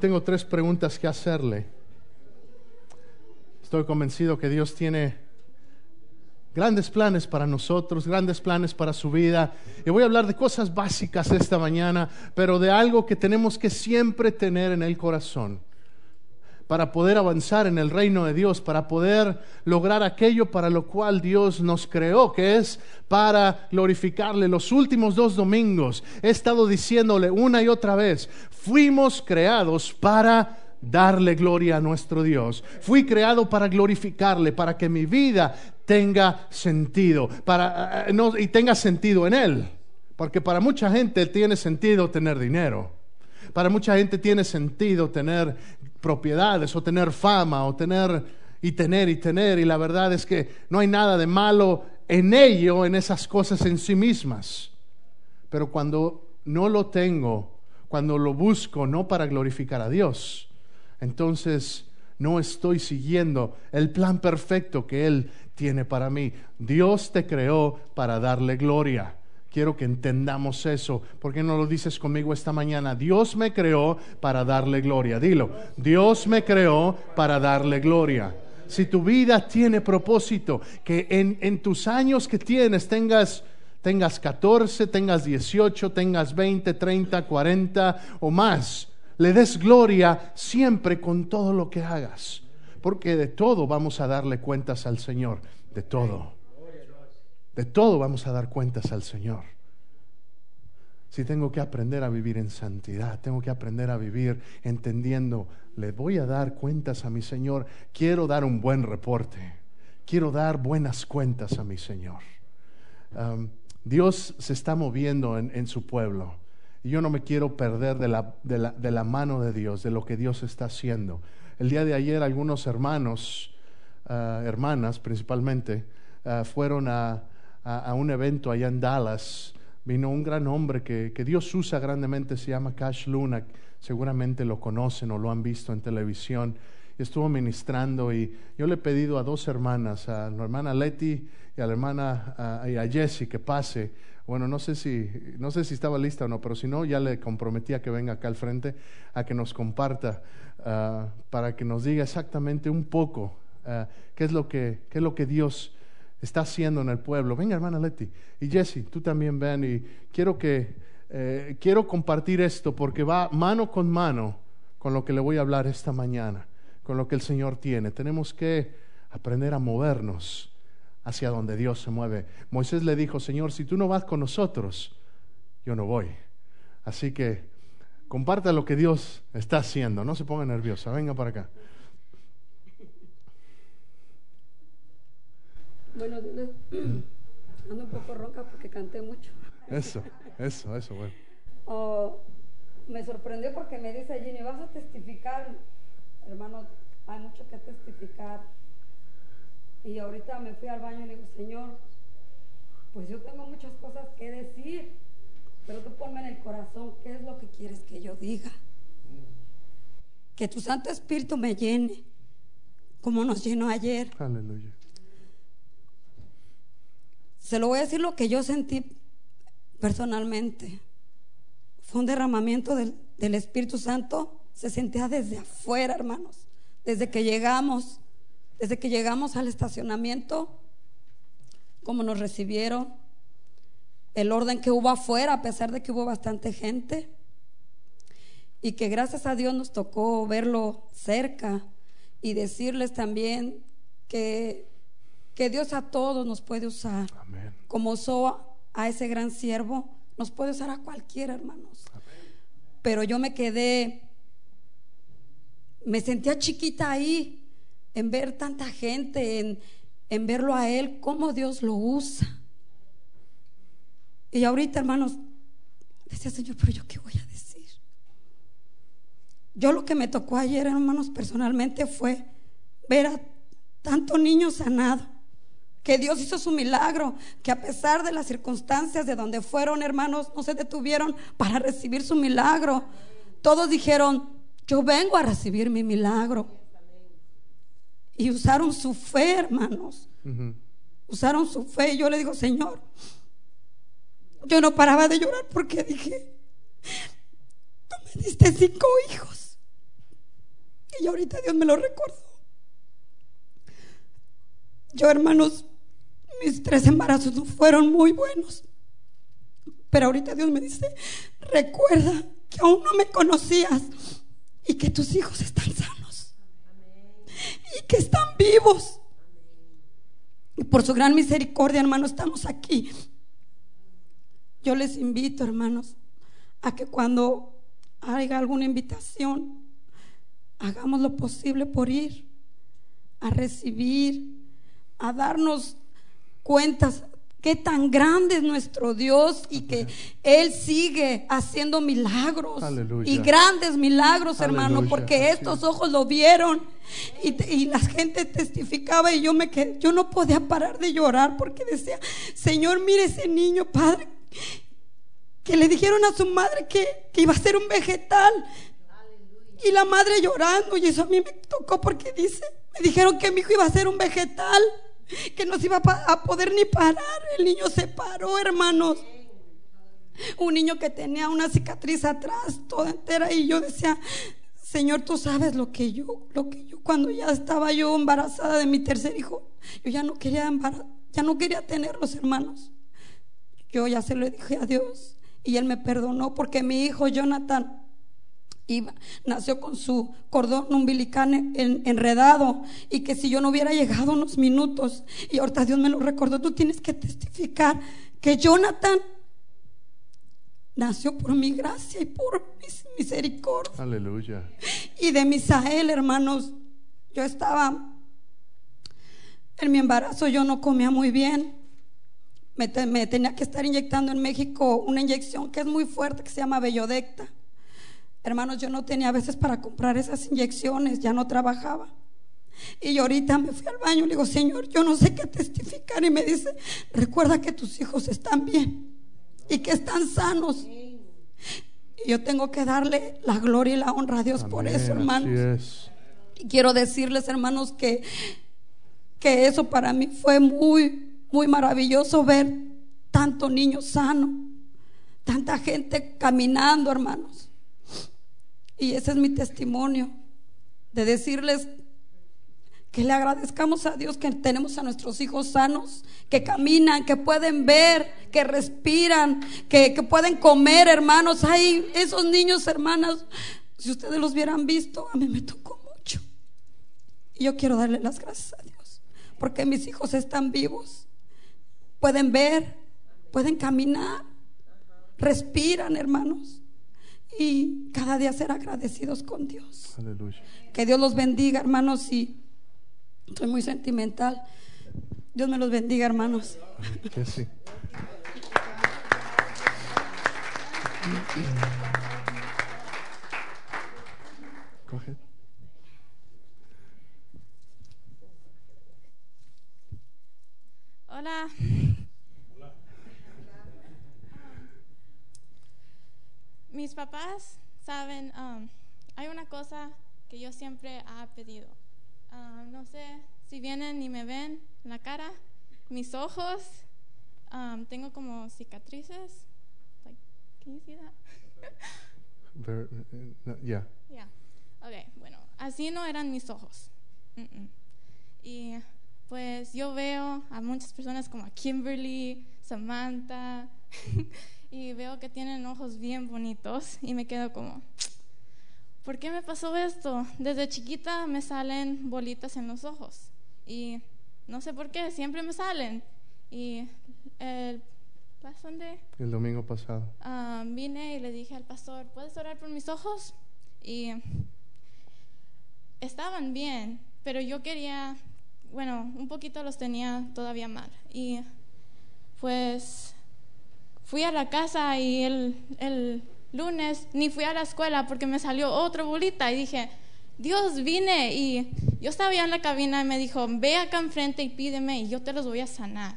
Tengo tres preguntas que hacerle. Estoy convencido que Dios tiene grandes planes para nosotros, grandes planes para su vida. Y voy a hablar de cosas básicas esta mañana, pero de algo que tenemos que siempre tener en el corazón para poder avanzar en el reino de Dios, para poder lograr aquello para lo cual Dios nos creó, que es para glorificarle. Los últimos dos domingos he estado diciéndole una y otra vez, fuimos creados para darle gloria a nuestro Dios. Fui creado para glorificarle, para que mi vida tenga sentido, para, eh, no, y tenga sentido en Él. Porque para mucha gente tiene sentido tener dinero. Para mucha gente tiene sentido tener propiedades o tener fama o tener y tener y tener. Y la verdad es que no hay nada de malo en ello, en esas cosas en sí mismas. Pero cuando no lo tengo, cuando lo busco no para glorificar a Dios, entonces no estoy siguiendo el plan perfecto que Él tiene para mí. Dios te creó para darle gloria. Quiero que entendamos eso. ¿Por qué no lo dices conmigo esta mañana? Dios me creó para darle gloria. Dilo, Dios me creó para darle gloria. Si tu vida tiene propósito, que en, en tus años que tienes tengas, tengas 14, tengas 18, tengas 20, 30, 40 o más, le des gloria siempre con todo lo que hagas. Porque de todo vamos a darle cuentas al Señor. De todo. De todo vamos a dar cuentas al Señor. Si tengo que aprender a vivir en santidad, tengo que aprender a vivir entendiendo, le voy a dar cuentas a mi Señor, quiero dar un buen reporte, quiero dar buenas cuentas a mi Señor. Dios se está moviendo en, su pueblo y yo no me quiero perder de la, mano de Dios, de lo que Dios está haciendo. El día de ayer algunos hermanos, uh, hermanas principalmente, uh, fueron a, a, a, un evento allá en Dallas. Vino un gran hombre que, que, Dios usa grandemente, se llama Cash Luna, seguramente lo conocen o lo han visto en televisión. Estuvo ministrando y yo le he pedido a dos hermanas, a la hermana Letty y a la hermana a, a Jessie que pase. Bueno, no sé si no sé si estaba lista o no, pero si no ya le comprometía que venga acá al frente a que nos comparta uh, para que nos diga exactamente un poco uh, qué es lo que qué es lo que Dios está haciendo en el pueblo. Venga, hermana Leti. Y Jesse, tú también ven. Y quiero que eh, quiero compartir esto porque va mano con mano con lo que le voy a hablar esta mañana, con lo que el Señor tiene. Tenemos que aprender a movernos hacia donde Dios se mueve. Moisés le dijo, Señor, si tú no vas con nosotros, yo no voy. Así que comparta lo que Dios está haciendo. No se ponga nerviosa. Venga para acá. Buenos días. Ando un poco ronca porque canté mucho. Eso, eso, eso, bueno. Oh, me sorprendió porque me dice Ginny, ¿vas a testificar? Hermano, hay mucho que testificar. Y ahorita me fui al baño y le digo, Señor, pues yo tengo muchas cosas que decir, pero tú ponme en el corazón qué es lo que quieres que yo diga. Que tu Santo Espíritu me llene, como nos llenó ayer. Aleluya. Se lo voy a decir lo que yo sentí personalmente. Fue un derramamiento del, Espíritu Santo. Se sentía desde afuera, hermanos. Desde que llegamos, desde que llegamos al estacionamiento, cómo nos recibieron, el orden que hubo afuera, a pesar de que hubo bastante gente. Y que gracias a Dios nos tocó verlo cerca y decirles también que que Dios a todos nos puede usar. Amén. Como usó a ese gran siervo, nos puede usar a cualquiera, hermanos. Amén. Pero yo me quedé, me sentía chiquita ahí, en ver tanta gente, en, en verlo a Él, cómo Dios lo usa. Y ahorita, hermanos, decía, Señor, pero yo qué voy a decir. Yo lo que me tocó ayer, hermanos, personalmente fue ver a tanto niño sanado. Que Dios hizo su milagro, que a pesar de las circunstancias de donde fueron, hermanos, no se detuvieron para recibir su milagro. Todos dijeron, yo vengo a recibir mi milagro. Y usaron su fe, hermanos. Usaron su fe. Y yo le digo, Señor, yo no paraba de llorar porque dije, tú me diste cinco hijos. Y ahorita Dios me lo recordó. Yo, hermanos, mis tres embarazos no fueron muy buenos. Pero ahorita Dios me dice, recuerda que aún no me conocías y que tus hijos están sanos y que están vivos. Y por su gran misericordia, hermanos, estamos aquí. Yo les invito, hermanos, a que cuando haya alguna invitación, hagamos lo posible por ir a recibir, a darnos cuentas. Qué tan grande es nuestro Dios y que Él sigue haciendo milagros y grandes milagros, hermano, porque estos ojos lo vieron y, la gente testificaba y yo me quedé, yo no podía parar de llorar porque decía, Señor, mire ese niño, Padre, que le dijeron a su madre que, que iba a ser un vegetal. Y la madre llorando, y eso a mí me tocó porque dice, me dijeron que mi hijo iba a ser un vegetal que no se iba a poder ni parar. El niño se paró, hermanos. Un niño que tenía una cicatriz atrás, toda entera, y yo decía, Señor, tú sabes lo que yo, lo que yo, cuando ya estaba yo embarazada de mi tercer hijo, yo ya no quería ya no quería tenerlos, hermanos. Yo ya se lo dije a Dios y Él me perdonó porque mi hijo Jonathan nació con su cordón umbilical enredado y que si yo no hubiera llegado unos minutos y ahorita Dios me lo recordó, tú tienes que testificar que Jonathan nació por mi gracia y por mi misericordia. Aleluya. Y de Misael, hermanos, yo estaba en mi embarazo, yo no comía muy bien. Me, me tenía que estar inyectando en México una inyección que es muy fuerte, que se llama Bellodecta. Hermanos, yo no tenía a veces para comprar esas inyecciones, ya no trabajaba. Y ahorita me fui al baño y le digo, Señor, yo no sé qué testificar. Y me dice, recuerda que tus hijos están bien y que están sanos. Y yo tengo que darle la gloria y la honra a Dios por eso, hermanos. Y quiero decirles, hermanos, que, que eso para mí fue muy, muy maravilloso ver tanto niño sano, tanta gente caminando, hermanos. Y ese es mi testimonio de decirles que le agradezcamos a Dios que tenemos a nuestros hijos sanos, que caminan, que pueden ver, que respiran, que, pueden comer, hermanos. Hay esos niños, hermanas, si ustedes los hubieran visto, a mí me tocó mucho. Y yo quiero darle las gracias a Dios, porque mis hijos están vivos, pueden ver, pueden caminar, respiran, hermanos y cada día ser agradecidos con Dios. Que Dios los bendiga, hermanos, y soy muy sentimental. Dios me los bendiga, hermanos. Que sí. Hola. Mis papás saben, um, hay una cosa que yo siempre he pedido. Um, no sé si vienen y me ven en la cara, mis ojos, um, tengo como cicatrices. Like, can you see that? Uh, yeah. Yeah. Okay, bueno, así no eran mis ojos. Y pues yo veo a muchas personas como a Kimberly, Samantha. y veo que tienen ojos bien bonitos y me quedo como, ¿por qué me pasó esto? Desde chiquita me salen bolitas en los ojos y no sé por qué, siempre me salen. Y el, el domingo pasado ah, vine y le dije al pastor, ¿puedes orar por mis ojos? Y estaban bien, pero yo quería, bueno, un poquito los tenía todavía mal. Y pues fui a la casa y el, el lunes ni fui a la escuela porque me salió otra bolita y dije, Dios vine y yo estaba ya en la cabina y me dijo, ve acá enfrente y pídeme y yo te los voy a sanar.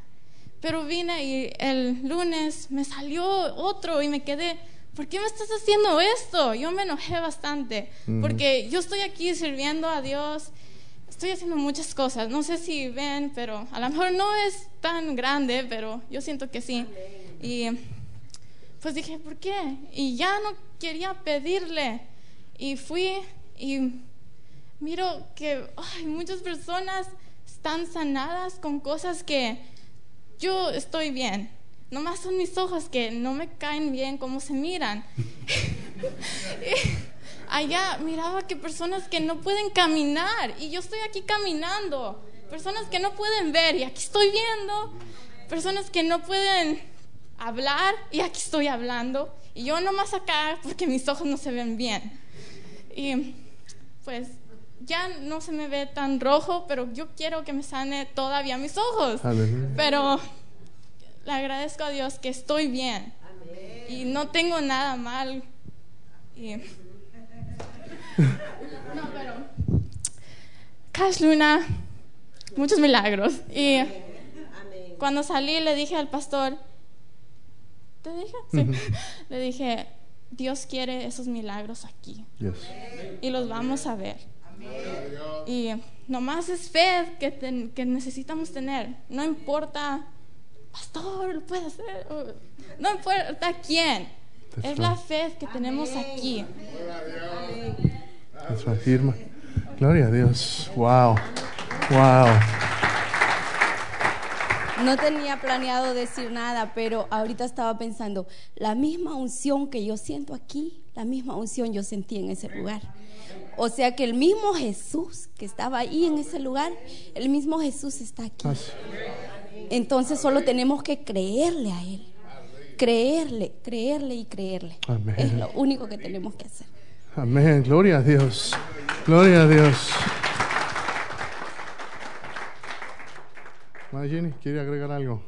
Pero vine y el lunes me salió otro y me quedé, ¿por qué me estás haciendo esto? Yo me enojé bastante porque yo estoy aquí sirviendo a Dios, estoy haciendo muchas cosas, no sé si ven, pero a lo mejor no es tan grande, pero yo siento que sí. Y pues dije, ¿por qué? Y ya no quería pedirle. Y fui y miro que muchas personas están sanadas con cosas que yo estoy bien. Nomás son mis ojos que no me caen bien como se miran. allá miraba que personas que no pueden caminar y yo estoy aquí caminando. Personas que no pueden ver y aquí estoy viendo. Personas que no pueden hablar y aquí estoy hablando. Y yo nomás acá porque mis ojos no se ven bien. Y pues ya no se me ve tan rojo, pero yo quiero que me sane todavía mis ojos. Pero le agradezco a Dios que estoy bien y no tengo nada mal. no, pero Cash Luna, muchos milagros. Y cuando salí le dije al pastor, ¿te dije? Sí. Le dije, Dios quiere esos milagros aquí. Y los vamos a ver. Y nomás es fe que, que necesitamos tener. No importa, pastor, lo puede hacer. No importa quién. Es la fe que tenemos aquí. Eso afirma. Gloria a Dios. Wow. Wow. No tenía planeado decir nada, pero ahorita estaba pensando, la misma unción que yo siento aquí, la misma unción yo sentí en ese lugar. O sea que el mismo Jesús que estaba ahí en ese lugar, el mismo Jesús está aquí. Entonces solo tenemos que creerle a Él. Creerle, creerle y creerle. Es lo único que tenemos que hacer. Amén. Gloria a Dios. Gloria a Dios. Jenny, ¿quiere agregar algo?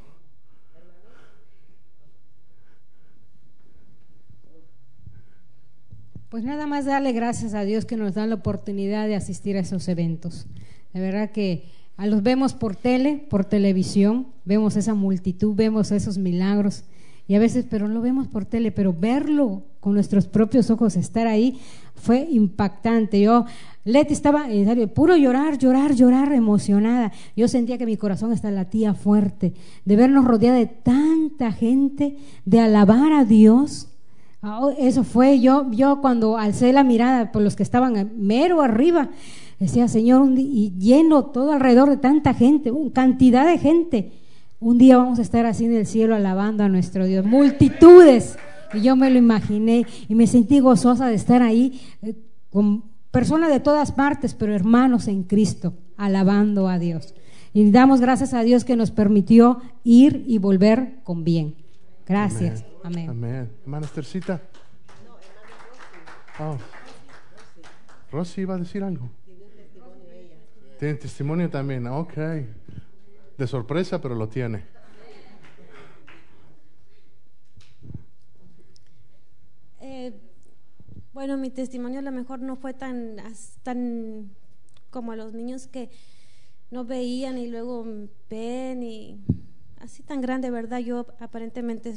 Pues nada más darle gracias a Dios que nos da la oportunidad de asistir a esos eventos. De verdad que a los vemos por tele, por televisión, vemos esa multitud, vemos esos milagros y a veces, pero no lo vemos por tele, pero verlo con nuestros propios ojos, estar ahí, fue impactante. Yo, Leti estaba, en serio, puro llorar, llorar, llorar, emocionada. Yo sentía que mi corazón está latía fuerte, de vernos rodeada de tanta gente, de alabar a Dios. Oh, eso fue yo, yo cuando alcé la mirada por los que estaban mero arriba, decía, Señor, y lleno todo alrededor de tanta gente, cantidad de gente un día vamos a estar así en el cielo alabando a nuestro Dios. Multitudes. Y yo me lo imaginé y me sentí gozosa de estar ahí eh, con personas de todas partes, pero hermanos en Cristo, alabando a Dios. Y damos gracias a Dios que nos permitió ir y volver con bien. Gracias. Amén. Amén. Hermana Estercita. Oh. Rosy iba a decir algo. Tiene testimonio también. Ok de sorpresa, pero lo tiene. Eh, bueno, mi testimonio a lo mejor no fue tan, tan como a los niños que no veían y luego ven y así tan grande, ¿verdad? Yo aparentemente,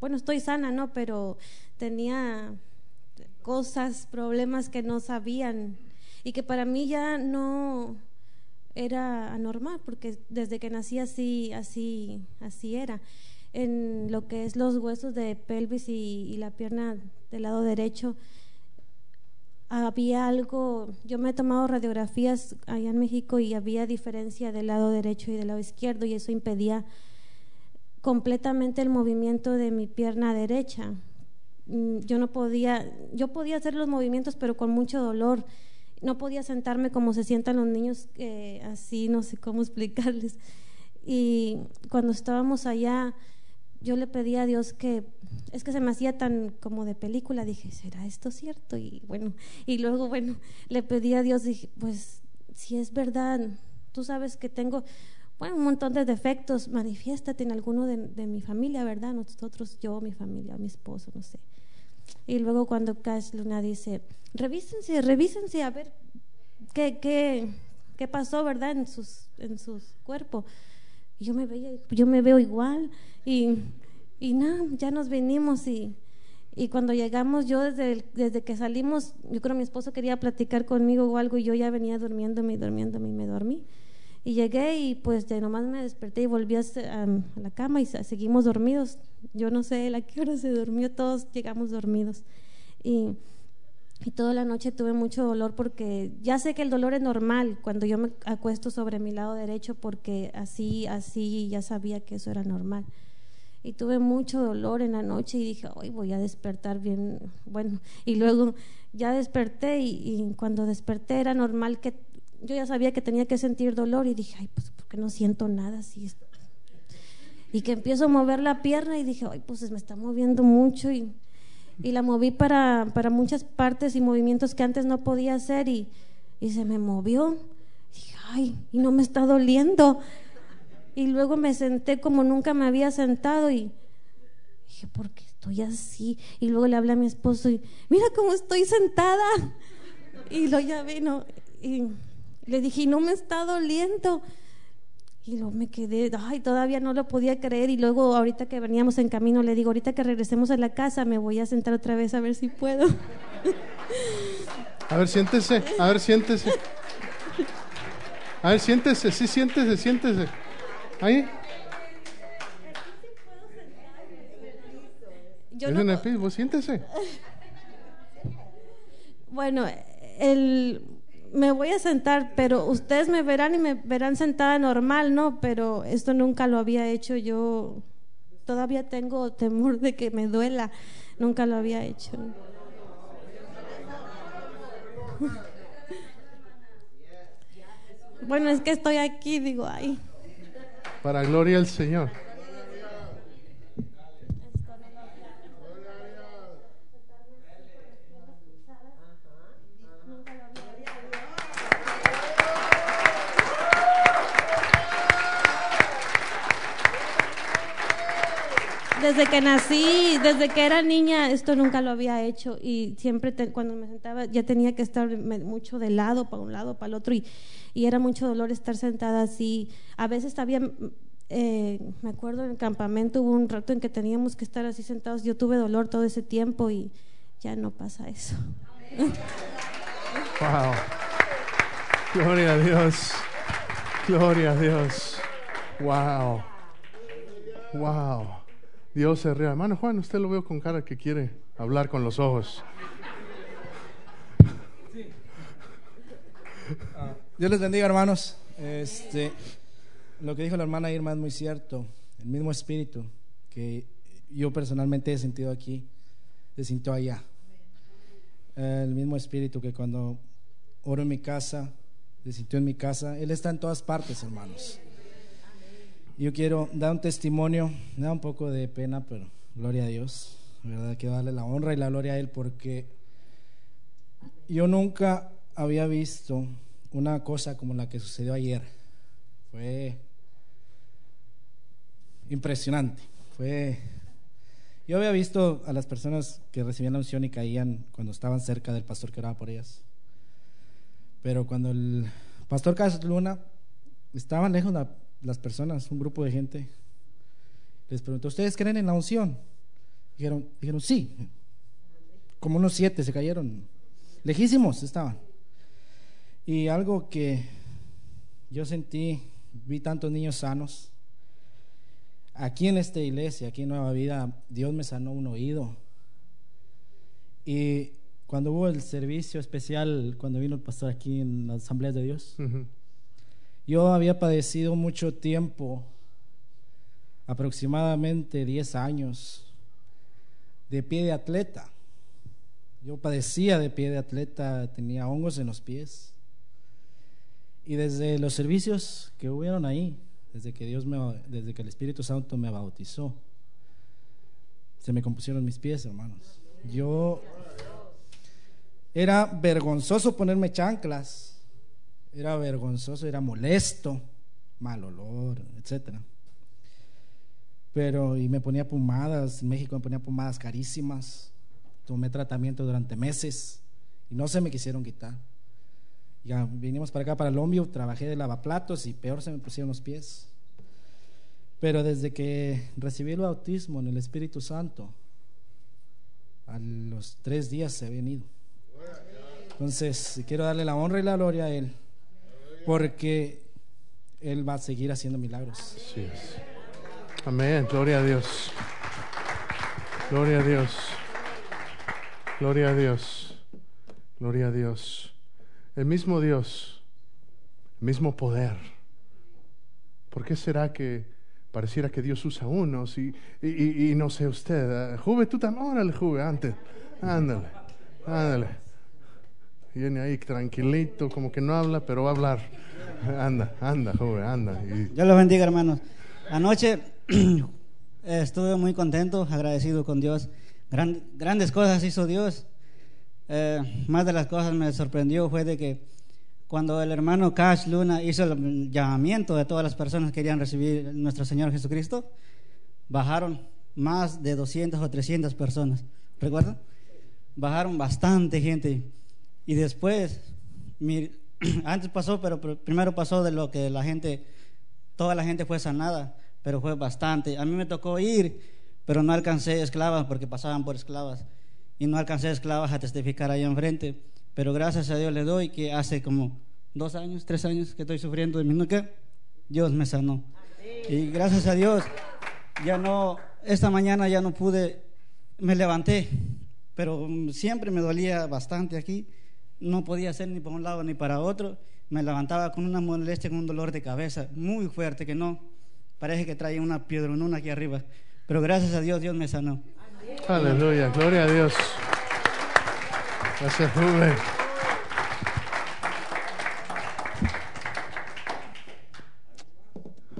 bueno, estoy sana, ¿no? Pero tenía cosas, problemas que no sabían y que para mí ya no, era anormal porque desde que nací así, así, así era. En lo que es los huesos de pelvis y, la pierna del lado derecho, había algo, yo me he tomado radiografías allá en México y había diferencia del lado derecho y del lado izquierdo y eso impedía completamente el movimiento de mi pierna derecha. Mm, yo no podía, yo podía hacer los movimientos pero con mucho dolor no podía sentarme como se sientan los niños, así no sé cómo explicarles. Y cuando estábamos allá, yo le pedí a Dios que, es que se me hacía tan como de película, dije, ¿será esto cierto? Y bueno, y luego, bueno, le pedí a Dios, dije, pues si es verdad, tú sabes que tengo bueno, un montón de defectos, manifiéstate en alguno de, de mi familia, ¿verdad? Nosotros, yo, mi familia, mi esposo, no sé. Y luego cuando Cash Luna dice, revísense, revísense a ver qué, qué, qué pasó, ¿verdad? En sus, en sus cuerpos. Yo me, veía, yo me veo igual. Y, y nada, ya nos venimos y, y cuando llegamos, yo desde, el- desde que salimos, yo creo mi esposo quería platicar conmigo o algo y yo ya venía durmiéndome y durmiéndome y me dormí. Y llegué y pues ya nomás me desperté y volví a, la cama y se- seguimos dormidos. Yo no sé a qué hora se durmió, todos llegamos dormidos. Y, y toda la noche tuve mucho dolor porque ya sé que el dolor es normal cuando yo me acuesto sobre mi lado derecho porque así, así ya sabía que eso era normal. Y tuve mucho dolor en la noche y dije, hoy voy a despertar bien. Bueno, y luego ya desperté y cuando desperté era normal que yo ya sabía que tenía que sentir dolor y dije, ay, pues porque no siento nada así. Y que empiezo a mover la pierna y dije, ay, pues me está moviendo mucho y, y la moví para, para muchas partes y movimientos que antes no podía hacer y, y se me movió. dije, ay, y no me está doliendo. Y luego me senté como nunca me había sentado y dije, ¿por qué estoy así? Y luego le hablé a mi esposo y, mira cómo estoy sentada. Y lo ya vino y le dije, "Y no me está doliendo. Y luego me quedé, ay, todavía no lo podía creer. Y luego, ahorita que veníamos en camino, le digo, ahorita que regresemos a la casa, me voy a sentar otra vez a ver si puedo. A ver, siéntese, a ver, siéntese. A ver, siéntese, sí, siéntese, siéntese. Ahí, Yo no en el piso, siéntese. Bueno, el, me voy a sentar, pero ustedes me verán y me verán sentada normal, ¿no? Pero esto nunca lo había hecho yo. Todavía tengo temor de que me duela. Nunca lo había hecho. Bueno, es que estoy aquí, digo, ay. Para gloria al Señor. Desde que nací, desde que era niña, esto nunca lo había hecho y siempre cuando me sentaba ya tenía que estar mucho de lado, para un lado, para el otro y, y era mucho dolor estar sentada así. A veces había, eh, me acuerdo en el campamento hubo un rato en que teníamos que estar así sentados. Yo tuve dolor todo ese tiempo y ya no pasa eso. Wow. Gloria a Dios. Gloria a Dios. Wow. Wow. Dios es real. Hermano Juan, usted lo veo con cara que quiere hablar con los ojos. Dios les bendiga, hermanos. Este, lo que dijo la hermana Irma es muy cierto. El mismo espíritu que yo personalmente he sentido aquí, se sintió allá. El mismo espíritu que cuando oro en mi casa, se sintió en mi casa. Él está en todas partes, hermanos. Yo quiero dar un testimonio, me da un poco de pena, pero gloria a Dios. de ¿Verdad? Quiero darle la honra y la gloria a Él porque yo nunca había visto una cosa como la que sucedió ayer. Fue impresionante. Fue yo había visto a las personas que recibían la unción y caían cuando estaban cerca del pastor que oraba por ellas. Pero cuando el pastor Casas Luna estaban lejos la- las personas, un grupo de gente, les preguntó, ¿ustedes creen en la unción? Dijeron, dijeron sí. Como unos siete se cayeron. Lejísimos estaban. Y algo que yo sentí, vi tantos niños sanos. Aquí en esta iglesia, aquí en Nueva Vida, Dios me sanó un oído. Y cuando hubo el servicio especial, cuando vino el pastor aquí en la Asamblea de Dios. Yo había padecido mucho tiempo, aproximadamente 10 años, de pie de atleta. Yo padecía de pie de atleta, tenía hongos en los pies. Y desde los servicios que hubieron ahí, desde que Dios me, desde que el Espíritu Santo me bautizó, se me compusieron mis pies, hermanos. Yo era vergonzoso ponerme chanclas, era vergonzoso, era molesto mal olor, etcétera. Pero, y me ponía pomadas, en México me ponía pomadas carísimas, tomé tratamiento durante meses y no se me quisieron quitar. Ya vinimos para acá, para Lombio, trabajé de lavaplatos y peor se me pusieron los pies. Pero desde que recibí el bautismo en el Espíritu Santo, a los tres días se ha venido. Entonces, quiero darle la honra y la gloria a Él, porque Él va a seguir haciendo milagros. Amén, gloria a Dios. Gloria a Dios. Gloria a Dios. Gloria a Dios. El mismo Dios, el mismo poder. ¿Por qué será que pareciera que Dios usa unos y, y, no sé usted? Juve, tú también, órale, Juve, antes. Ándale, ándale. Viene ahí tranquilito, como que no habla, pero va a hablar. Anda, anda, Juve, anda. Y Dios los bendiga, hermanos. Anoche estuve muy contento, agradecido con Dios. Gran- grandes cosas hizo Dios. Eh, más de las cosas me sorprendió fue de que cuando el hermano Cash Luna hizo el llamamiento de todas las personas que querían recibir nuestro Señor Jesucristo, bajaron más de 200 o 300 personas. ¿Recuerdan? Bajaron bastante gente. Y después, antes pasó, pero pr- primero pasó de lo que la gente, toda la gente fue sanada, pero fue bastante. A mí me tocó ir, pero no alcancé esclavas porque pasaban por esclavas. Y no alcancé esclavas a testificar ahí enfrente. Pero gracias a Dios le doy que hace como dos años, tres años que estoy sufriendo de mi nuca, Dios me sanó. Y gracias a Dios, ya no, esta mañana ya no pude, me levanté, pero siempre me dolía bastante aquí, no podía hacer ni para un lado ni para otro, me levantaba con una molestia, con un dolor de cabeza muy fuerte que no, parece que traía una piedronuna aquí arriba, pero gracias a Dios, Dios me sanó. Aleluya, gloria a Dios. Gracias, Rubén.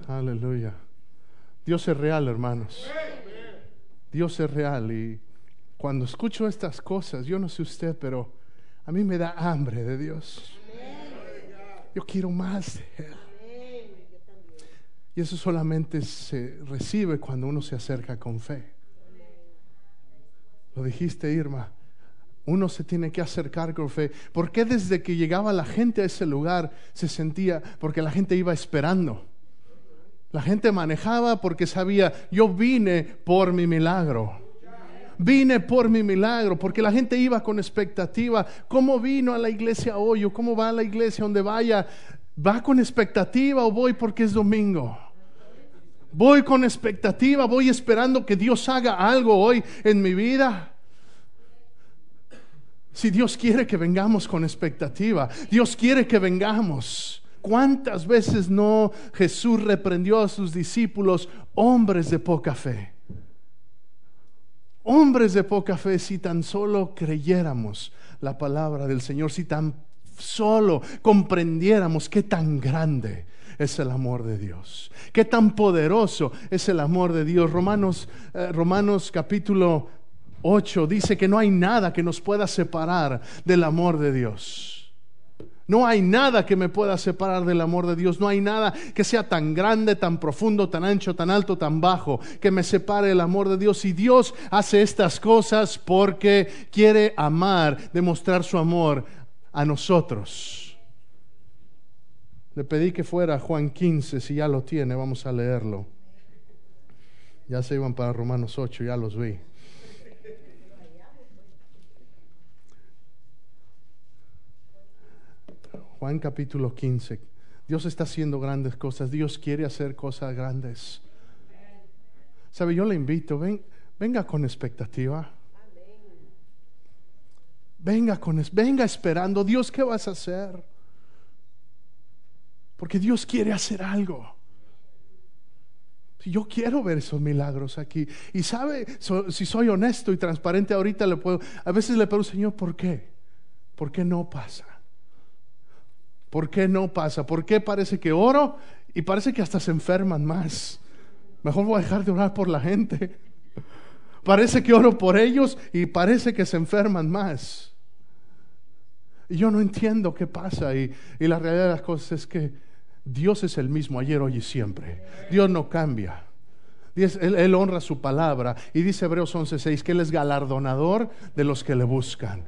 Aleluya. Dios es real, hermanos. Dios es real y cuando escucho estas cosas, yo no sé usted, pero a mí me da hambre de Dios. Yo quiero más de Él. Y eso solamente se recibe cuando uno se acerca con fe. Lo dijiste, Irma. Uno se tiene que acercar con fe. ¿Por qué desde que llegaba la gente a ese lugar se sentía? Porque la gente iba esperando. La gente manejaba porque sabía, yo vine por mi milagro. Vine por mi milagro, porque la gente iba con expectativa. ¿Cómo vino a la iglesia hoy? ¿O cómo va a la iglesia donde vaya? ¿Va con expectativa o voy porque es domingo? Voy con expectativa, voy esperando que Dios haga algo hoy en mi vida. Si Dios quiere que vengamos con expectativa, Dios quiere que vengamos. ¿Cuántas veces no Jesús reprendió a sus discípulos, hombres de poca fe? Hombres de poca fe, si tan solo creyéramos la palabra del Señor, si tan solo comprendiéramos qué tan grande es el amor de Dios, qué tan poderoso es el amor de Dios. Romanos, eh, Romanos capítulo 8 dice que no hay nada que nos pueda separar del amor de Dios. No hay nada que me pueda separar del amor de Dios. No hay nada que sea tan grande, tan profundo, tan ancho, tan alto, tan bajo, que me separe del amor de Dios. Y Dios hace estas cosas porque quiere amar, demostrar su amor a nosotros. Le pedí que fuera Juan 15, si ya lo tiene, vamos a leerlo. Ya se iban para Romanos 8, ya los vi. Juan capítulo 15. Dios está haciendo grandes cosas. Dios quiere hacer cosas grandes. ¿Sabe? Yo le invito, ven, venga con expectativa. Venga con venga esperando, Dios, ¿qué vas a hacer? Porque Dios quiere hacer algo. Yo quiero ver esos milagros aquí. Y sabe, si soy honesto y transparente ahorita le puedo, a veces le pregunto, Señor, ¿por qué? ¿Por qué no pasa? ¿Por qué no pasa? ¿Por qué parece que oro y parece que hasta se enferman más? Mejor voy a dejar de orar por la gente. Parece que oro por ellos y parece que se enferman más. Y yo no entiendo qué pasa y, la realidad de las cosas es que Dios es el mismo ayer, hoy y siempre. Dios no cambia. Él honra su palabra y dice Hebreos 11:6 que Él es galardonador de los que le buscan.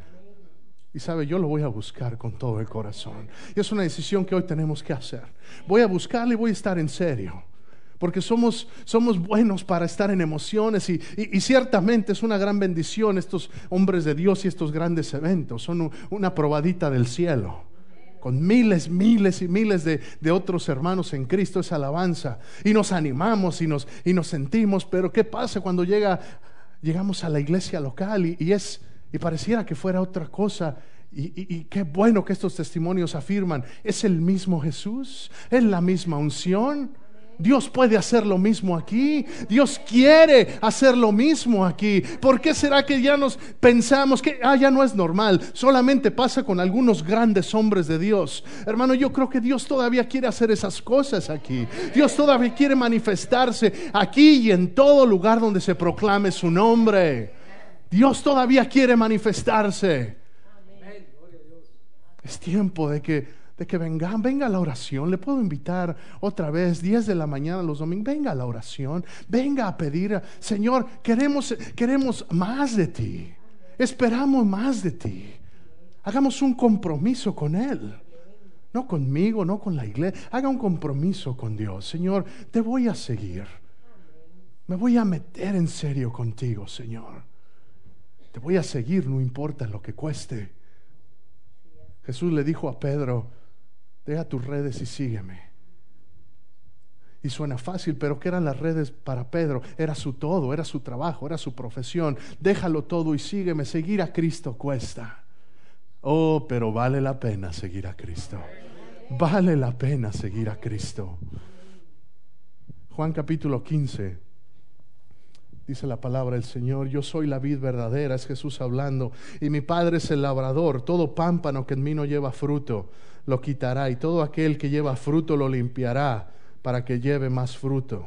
Y sabe, yo lo voy a buscar con todo el corazón. Y es una decisión que hoy tenemos que hacer. Voy a buscarle y voy a estar en serio. Porque somos, somos buenos para estar en emociones y, y- ciertamente es una gran bendición estos hombres de Dios y estos grandes eventos. Son un- una probadita del cielo. Con miles, miles y miles de, de otros hermanos en Cristo es alabanza. Y nos animamos y nos, y nos sentimos. Pero ¿qué pasa cuando llega, llegamos a la iglesia local y, y es, y pareciera que fuera otra cosa? Y, qué bueno que estos testimonios afirman, es el mismo Jesús, es la misma unción. Dios puede hacer lo mismo aquí. Dios quiere hacer lo mismo aquí. ¿Por qué será que ya nos pensamos que ah, ya no es normal? Solamente pasa con algunos grandes hombres de Dios. Hermano, yo creo que Dios todavía quiere hacer esas cosas aquí. Dios todavía quiere manifestarse aquí y en todo lugar donde se proclame su nombre. Dios todavía quiere manifestarse. Es tiempo de que, de que venga, venga a la oración. Le puedo invitar otra vez, 10 de la mañana los domingos. Venga a la oración. Venga a pedir, Señor, queremos, queremos más de ti. Esperamos más de ti. Hagamos un compromiso con Él. No conmigo, no con la iglesia. Haga un compromiso con Dios. Señor, te voy a seguir. Me voy a meter en serio contigo, Señor. Te voy a seguir, no importa lo que cueste. Jesús le dijo a Pedro, deja tus redes y sígueme. Y suena fácil, pero ¿qué eran las redes para Pedro? Era su todo, era su trabajo, era su profesión. Déjalo todo y sígueme. Seguir a Cristo cuesta. Oh, pero vale la pena seguir a Cristo. Vale la pena seguir a Cristo. Juan capítulo 15. Dice la palabra del Señor, yo soy la vid verdadera, es Jesús hablando, y mi Padre es el labrador, todo pámpano que en mí no lleva fruto, lo quitará, y todo aquel que lleva fruto lo limpiará, para que lleve más fruto.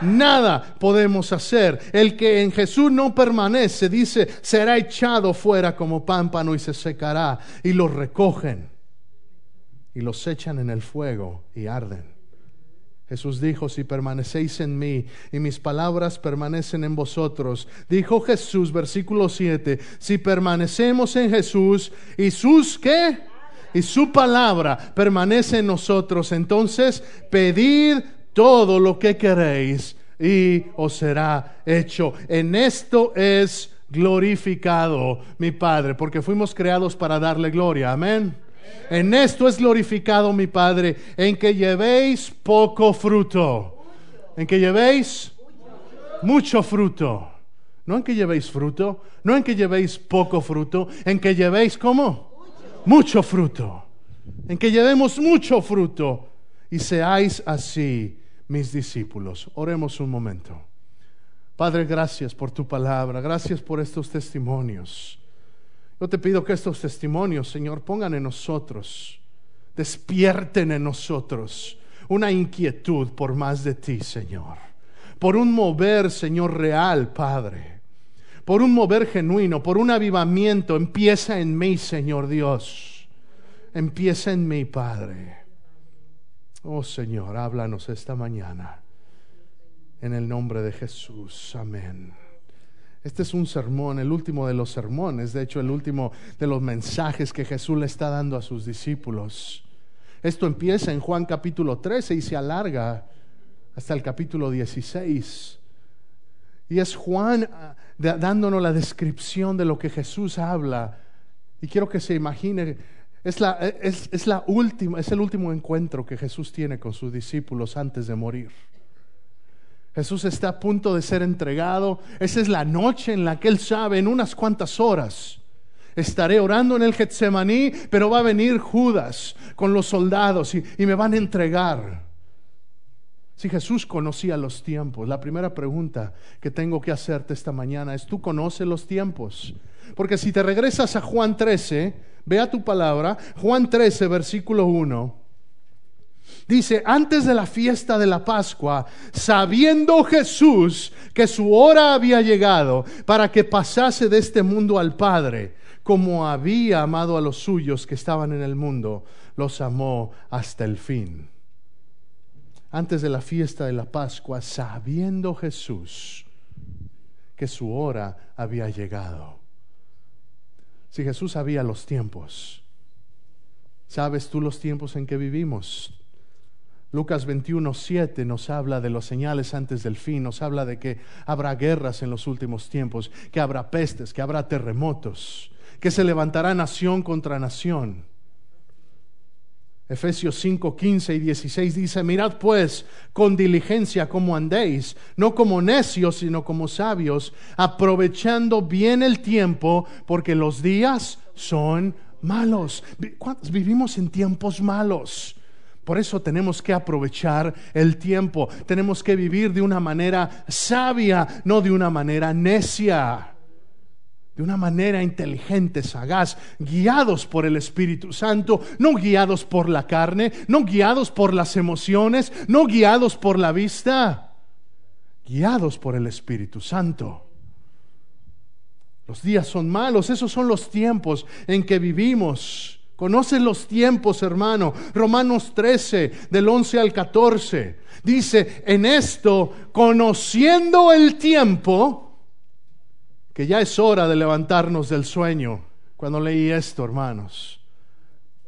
Nada podemos hacer. El que en Jesús no permanece, dice, será echado fuera como pámpano y se secará. Y los recogen y los echan en el fuego y arden. Jesús dijo, si permanecéis en mí y mis palabras permanecen en vosotros, dijo Jesús, versículo 7, si permanecemos en Jesús y sus qué? Y su palabra permanece en nosotros, entonces pedid todo lo que queréis y os será hecho. En esto es glorificado mi Padre, porque fuimos creados para darle gloria. Amén. En esto es glorificado mi Padre, en que llevéis poco fruto. En que llevéis mucho fruto. No en que llevéis fruto, no en que llevéis poco fruto, en que llevéis ¿cómo? Mucho fruto. En que llevemos mucho fruto y seáis así mis discípulos. Oremos un momento. Padre, gracias por tu palabra, gracias por estos testimonios. Yo te pido que estos testimonios, Señor, pongan en nosotros, despierten en nosotros una inquietud por más de ti, Señor. Por un mover, Señor, real, Padre. Por un mover genuino, por un avivamiento. Empieza en mí, Señor Dios. Empieza en mí, Padre. Oh Señor, háblanos esta mañana. En el nombre de Jesús. Amén. Este es un sermón, el último de los sermones, de hecho el último de los mensajes que Jesús le está dando a sus discípulos. Esto empieza en Juan capítulo 13 y se alarga hasta el capítulo 16. Y es Juan ah, dándonos la descripción de lo que Jesús habla. Y quiero que se imagine, es, la, es, es la última, es el último encuentro que Jesús tiene con sus discípulos antes de morir. Jesús está a punto de ser entregado. Esa es la noche en la que Él sabe, en unas cuantas horas, Estaré orando en el Getsemaní, pero va a venir Judas con los soldados y, y me van a entregar. Si Jesús conocía los tiempos, la primera pregunta que tengo que hacerte esta mañana es, ¿tú conoces los tiempos? Porque si te regresas a Juan 13, vea tu palabra, Juan 13, versículo 1. Dice, antes de la fiesta de la Pascua, sabiendo Jesús que su hora había llegado para que pasase de este mundo al Padre, como había amado a los suyos que estaban en el mundo, los amó hasta el fin. Antes de la fiesta de la Pascua, sabiendo Jesús que su hora había llegado. Si Jesús sabía los tiempos, ¿sabes tú los tiempos en que vivimos? Lucas 21, 7 nos habla de los señales antes del fin, nos habla de que habrá guerras en los últimos tiempos, que habrá pestes, que habrá terremotos, que se levantará nación contra nación. Efesios 5, 15 y 16 dice, mirad pues con diligencia cómo andéis, no como necios, sino como sabios, aprovechando bien el tiempo, porque los días son malos. Vivimos en tiempos malos. Por eso tenemos que aprovechar el tiempo. Tenemos que vivir de una manera sabia, no de una manera necia. De una manera inteligente, sagaz, guiados por el Espíritu Santo, no guiados por la carne, no guiados por las emociones, no guiados por la vista, guiados por el Espíritu Santo. Los días son malos, esos son los tiempos en que vivimos. Conoce los tiempos, hermano. Romanos 13, del 11 al 14. Dice, en esto, conociendo el tiempo, que ya es hora de levantarnos del sueño. Cuando leí esto, hermanos,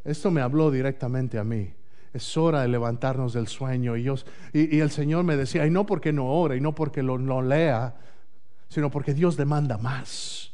esto me habló directamente a mí. Es hora de levantarnos del sueño. Y, y, el Señor me decía, y no porque no ore, y no porque lo, no lea, sino porque Dios demanda más.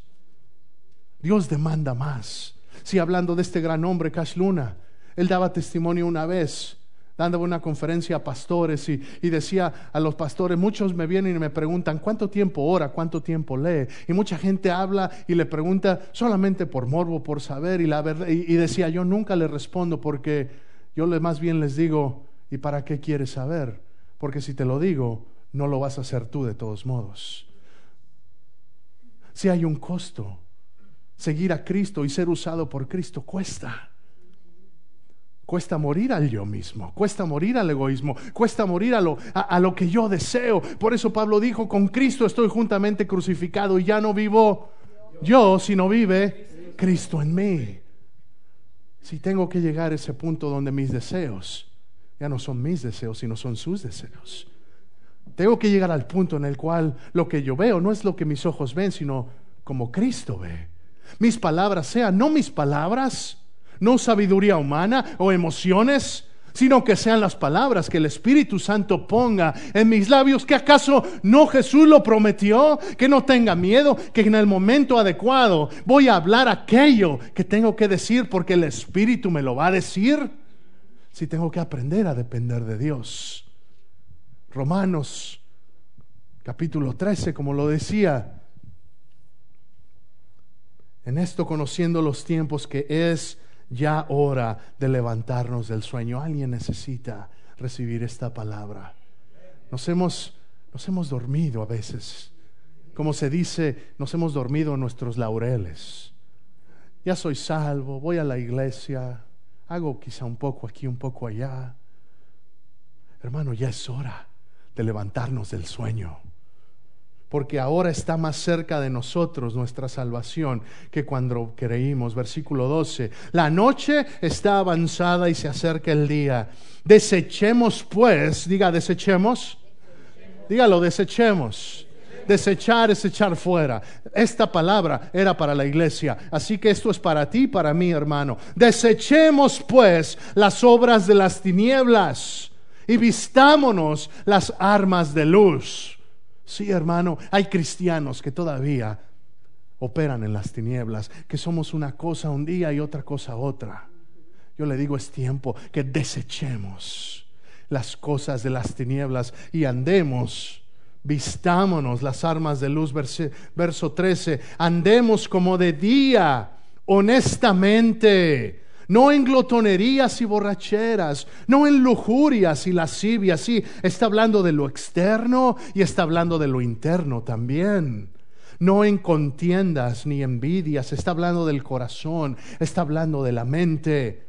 Dios demanda más. Sí, hablando de este gran hombre, Cash Luna, él daba testimonio una vez, dando una conferencia a pastores y, decía a los pastores, muchos me vienen y me preguntan, ¿cuánto tiempo ora? ¿Cuánto tiempo lee? Y mucha gente habla y le pregunta solamente por morbo, por saber, y, la verdad, y, decía, yo nunca le respondo porque yo más bien les digo, ¿y para qué quieres saber? Porque si te lo digo, no lo vas a hacer tú de todos modos. Si hay un costo seguir a Cristo y ser usado por Cristo cuesta. Cuesta morir al yo mismo, cuesta morir al egoísmo, cuesta morir a lo, a, lo que yo deseo. Por eso Pablo dijo, con Cristo estoy juntamente crucificado y ya no vivo yo, sino vive Cristo en mí. Si tengo que llegar a ese punto donde mis deseos ya no son mis deseos, sino son sus deseos. Tengo que llegar al punto en el cual lo que yo veo no es lo que mis ojos ven, sino como Cristo ve mis palabras sean no mis palabras, no sabiduría humana o emociones, sino que sean las palabras que el Espíritu Santo ponga en mis labios, que acaso no Jesús lo prometió, que no tenga miedo, que en el momento adecuado voy a hablar aquello que tengo que decir porque el Espíritu me lo va a decir, si tengo que aprender a depender de Dios. Romanos capítulo 13, como lo decía, en esto conociendo los tiempos que es ya hora de levantarnos del sueño. Alguien necesita recibir esta palabra. Nos hemos, nos hemos dormido a veces. Como se dice, nos hemos dormido en nuestros laureles. Ya soy salvo, voy a la iglesia, hago quizá un poco aquí, un poco allá. Hermano, ya es hora de levantarnos del sueño porque ahora está más cerca de nosotros nuestra salvación que cuando creímos. Versículo 12, la noche está avanzada y se acerca el día. Desechemos pues, diga, desechemos, dígalo, desechemos. Desechar es echar fuera. Esta palabra era para la iglesia. Así que esto es para ti para mí, hermano. Desechemos pues las obras de las tinieblas y vistámonos las armas de luz. Sí, hermano, hay cristianos que todavía operan en las tinieblas, que somos una cosa un día y otra cosa otra. Yo le digo, es tiempo que desechemos las cosas de las tinieblas y andemos, vistámonos las armas de luz, verso 13, andemos como de día honestamente, no en glotonerías y borracheras, no en lujurias y lascivias. Sí, está hablando de lo externo y está hablando de lo interno también. No en contiendas ni envidias, está hablando del corazón, está hablando de la mente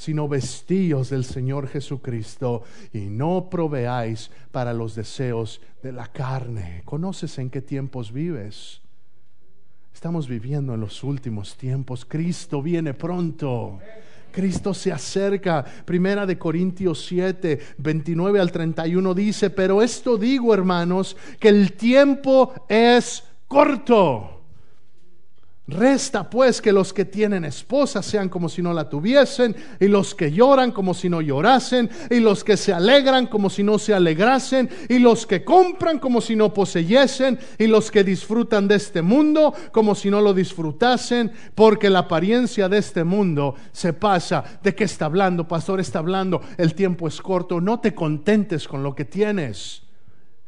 sino vestíos del Señor Jesucristo y no proveáis para los deseos de la carne. ¿Conoces en qué tiempos vives? Estamos viviendo en los últimos tiempos. Cristo viene pronto. Cristo se acerca. Primera de Corintios 7, 29 al 31 dice, pero esto digo, hermanos, que el tiempo es corto. Resta pues que los que tienen esposa sean como si no la tuviesen, y los que lloran como si no llorasen, y los que se alegran como si no se alegrasen, y los que compran como si no poseyesen, y los que disfrutan de este mundo como si no lo disfrutasen, porque la apariencia de este mundo se pasa. ¿De qué está hablando, pastor? Está hablando, el tiempo es corto, no te contentes con lo que tienes.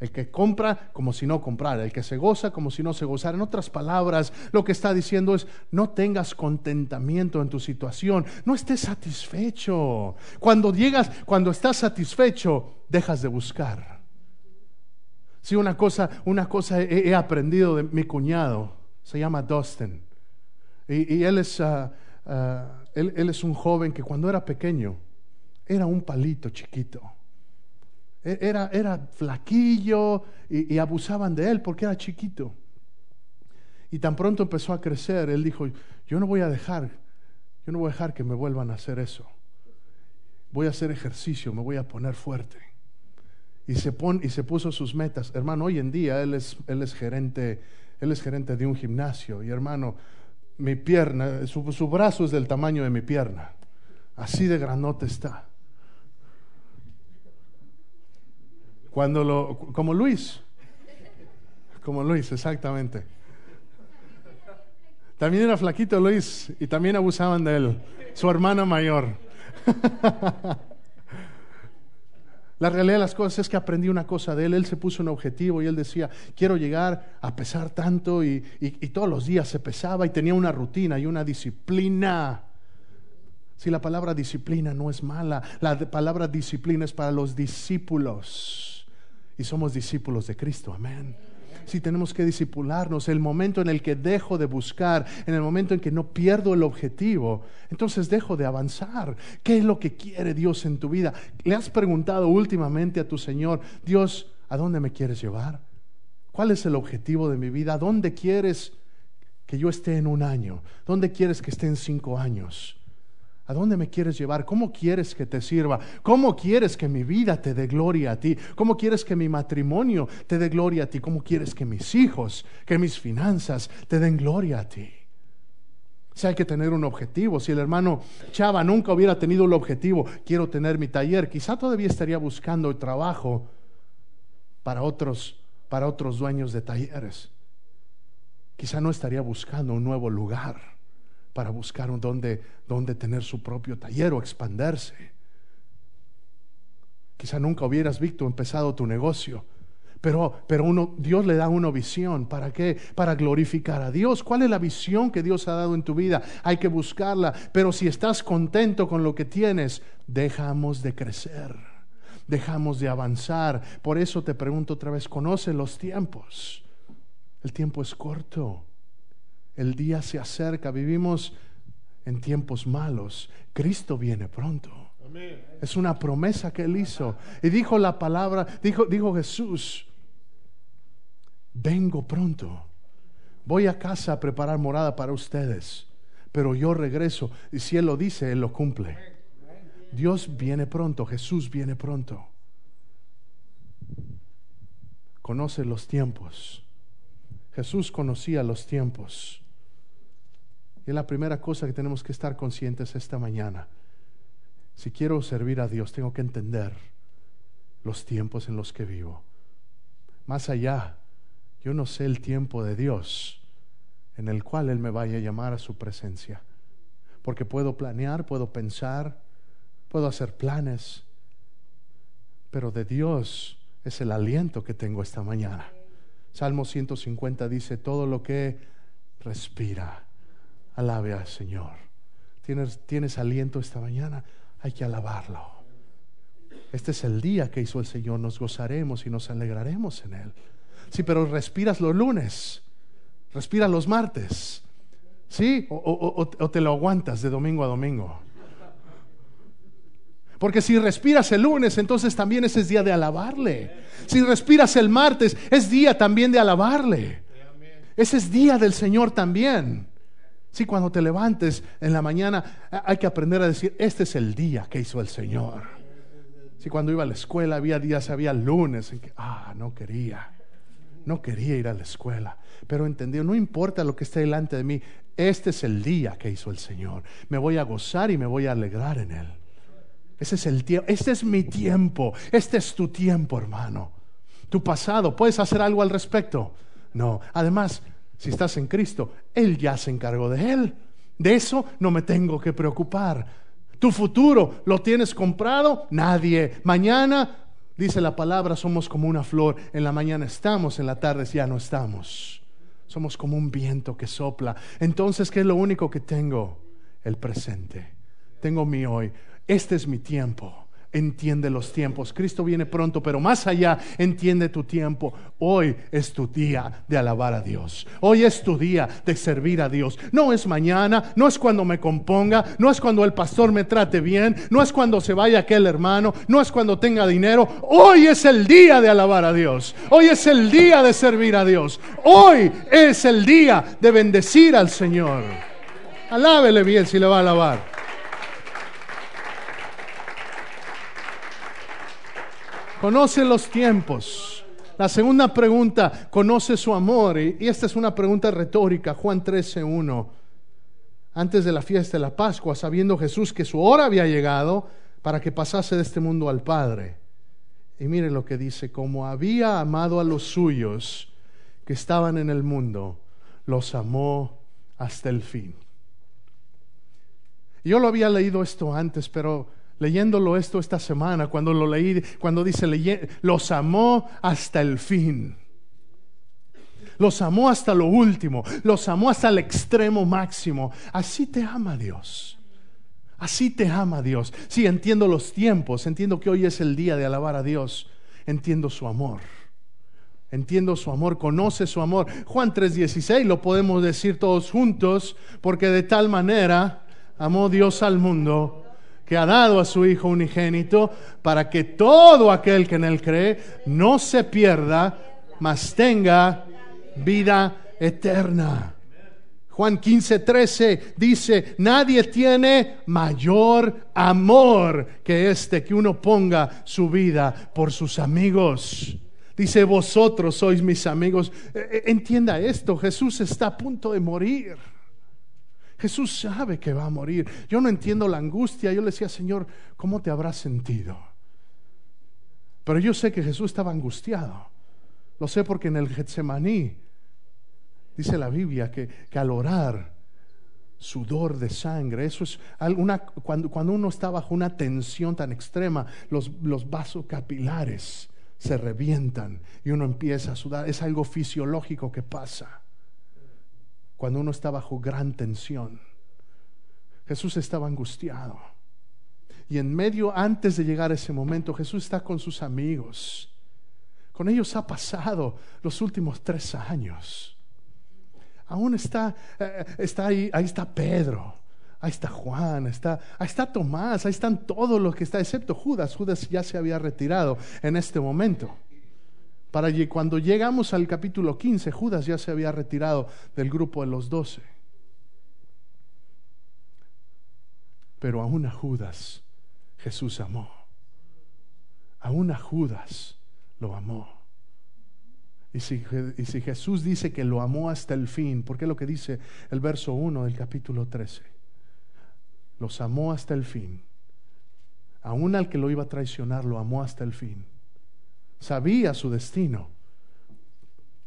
El que compra como si no comprara, el que se goza como si no se gozara. En otras palabras, lo que está diciendo es, no tengas contentamiento en tu situación, no estés satisfecho. Cuando llegas, cuando estás satisfecho, dejas de buscar. Sí, una cosa, una cosa he, aprendido de mi cuñado, se llama Dustin. Y, él, es, ah, ah, él, es un joven que cuando era pequeño era un palito chiquito era, era flaquillo y, abusaban de él porque era chiquito. Y tan pronto empezó a crecer, él dijo, yo no voy a dejar, yo no voy a dejar que me vuelvan a hacer eso. Voy a hacer ejercicio, me voy a poner fuerte. Y se, pon, y se puso sus metas. Hermano, hoy en día él es, él es, gerente, él es gerente de un gimnasio. Y hermano, mi pierna, su, su brazo es del tamaño de mi pierna. Así de granote está. Cuando lo, como Luis, como Luis, exactamente. También era flaquito Luis y también abusaban de él, su hermana mayor. La realidad de las cosas es que aprendí una cosa de él. Él se puso un objetivo y él decía, quiero llegar a pesar tanto y, y todos los días se pesaba y tenía una rutina y una disciplina. Si la palabra disciplina no es mala, la palabra disciplina es para los discípulos y somos discípulos de Cristo. Amén. Si tenemos que discipularnos, el momento en el que dejo de buscar, en el momento en que no pierdo el objetivo, entonces dejo de avanzar. ¿Qué es lo que quiere Dios en tu vida? ¿Le has preguntado últimamente a tu Señor, Dios, ¿a dónde me quieres llevar? ¿Cuál es el objetivo de mi vida? ¿Dónde quieres que yo esté en un año? ¿Dónde quieres que esté en cinco años? ¿A dónde me quieres llevar? ¿Cómo quieres que te sirva? ¿Cómo quieres que mi vida te dé gloria a ti? ¿Cómo quieres que mi matrimonio te dé gloria a ti? ¿Cómo quieres que mis hijos, que mis finanzas te den gloria a ti? Si hay que tener un objetivo, si el hermano Chava nunca hubiera tenido el objetivo, quiero tener mi taller, quizá todavía estaría buscando trabajo para otros, para otros dueños de talleres. Quizá no estaría buscando un nuevo lugar para buscar un donde, donde tener su propio taller o expandirse. Quizá nunca hubieras visto empezado tu negocio, pero, pero uno, Dios le da una visión. ¿Para qué? Para glorificar a Dios. ¿Cuál es la visión que Dios ha dado en tu vida? Hay que buscarla. Pero si estás contento con lo que tienes, dejamos de crecer. Dejamos de avanzar. Por eso te pregunto otra vez, ¿conoce los tiempos? El tiempo es corto. El día se acerca, vivimos en tiempos malos. Cristo viene pronto. Es una promesa que él hizo. Y dijo la palabra, dijo, dijo Jesús, vengo pronto. Voy a casa a preparar morada para ustedes, pero yo regreso. Y si Él lo dice, Él lo cumple. Dios viene pronto, Jesús viene pronto. Conoce los tiempos. Jesús conocía los tiempos. Y es la primera cosa que tenemos que estar conscientes esta mañana. Si quiero servir a Dios, tengo que entender los tiempos en los que vivo. Más allá, yo no sé el tiempo de Dios en el cual Él me vaya a llamar a su presencia. Porque puedo planear, puedo pensar, puedo hacer planes, pero de Dios es el aliento que tengo esta mañana. Salmo 150 dice, todo lo que respira Alabe al Señor. ¿Tienes, ¿Tienes aliento esta mañana? Hay que alabarlo. Este es el día que hizo el Señor. Nos gozaremos y nos alegraremos en Él. Sí, pero respiras los lunes. Respiras los martes. ¿Sí? O- o te lo aguantas de domingo a domingo. Porque si respiras el lunes, entonces también ese es día de alabarle. Si respiras el martes, es día también de alabarle. Ese es día del Señor también. Sí, cuando te levantes en la mañana, a- hay que aprender a decir, este es el día que hizo el Señor. Sí, cuando iba a la escuela, había días, había lunes en que, ah, no quería. No quería ir a la escuela, pero entendió, no importa lo que esté delante de mí, este es el día que hizo el Señor. Me voy a gozar y me voy a alegrar en él. Ese es el tiempo, este es mi tiempo, este es tu tiempo, hermano. Tu pasado, ¿puedes hacer algo al respecto? No. Además, si estás en Cristo, Él ya se encargó de Él. De eso no me tengo que preocupar. Tu futuro, ¿lo tienes comprado? Nadie. Mañana, dice la palabra, somos como una flor. En la mañana estamos, en la tarde ya no estamos. Somos como un viento que sopla. Entonces, ¿qué es lo único que tengo? El presente. Tengo mi hoy. Este es mi tiempo. Entiende los tiempos. Cristo viene pronto, pero más allá, entiende tu tiempo. Hoy es tu día de alabar a Dios. Hoy es tu día de servir a Dios. No es mañana, no es cuando me componga, no es cuando el pastor me trate bien, no es cuando se vaya aquel hermano, no es cuando tenga dinero. Hoy es el día de alabar a Dios. Hoy es el día de servir a Dios. Hoy es el día de bendecir al Señor. Alábele bien si le va a alabar. Conoce los tiempos. La segunda pregunta, conoce su amor. Y, esta es una pregunta retórica, Juan 13:1. Antes de la fiesta de la Pascua, sabiendo Jesús que su hora había llegado para que pasase de este mundo al Padre. Y mire lo que dice, como había amado a los suyos que estaban en el mundo, los amó hasta el fin. Yo lo había leído esto antes, pero leyéndolo esto esta semana, cuando lo leí, cuando dice, los amó hasta el fin. Los amó hasta lo último, los amó hasta el extremo máximo. Así te ama Dios. Así te ama Dios. Sí, entiendo los tiempos, entiendo que hoy es el día de alabar a Dios. Entiendo su amor. Entiendo su amor, conoce su amor. Juan 3:16 lo podemos decir todos juntos, porque de tal manera amó Dios al mundo que ha dado a su Hijo unigénito para que todo aquel que en él cree no se pierda, mas tenga vida eterna. Juan 15, 13 dice, nadie tiene mayor amor que este, que uno ponga su vida por sus amigos. Dice, vosotros sois mis amigos. Eh, eh, Entienda esto, Jesús está a punto de morir. Jesús sabe que va a morir. Yo no entiendo la angustia. Yo le decía, Señor, ¿cómo te habrás sentido? Pero yo sé que Jesús estaba angustiado. Lo sé porque en el Getsemaní dice la Biblia que, que al orar, sudor de sangre, eso es alguna, cuando, cuando uno está bajo una tensión tan extrema, los, los vasos capilares se revientan y uno empieza a sudar. Es algo fisiológico que pasa cuando uno está bajo gran tensión. Jesús estaba angustiado. Y en medio, antes de llegar a ese momento, Jesús está con sus amigos. Con ellos ha pasado los últimos tres años. Aún está, eh, está ahí, ahí está Pedro, ahí está Juan, está, ahí está Tomás, ahí están todos los que están, excepto Judas. Judas ya se había retirado en este momento. Para cuando llegamos al capítulo 15, Judas ya se había retirado del grupo de los doce. Pero aún a Judas Jesús amó. Aún a Judas lo amó. Y si, y si Jesús dice que lo amó hasta el fin, porque es lo que dice el verso 1 del capítulo 13, los amó hasta el fin. Aún al que lo iba a traicionar, lo amó hasta el fin. Sabía su destino,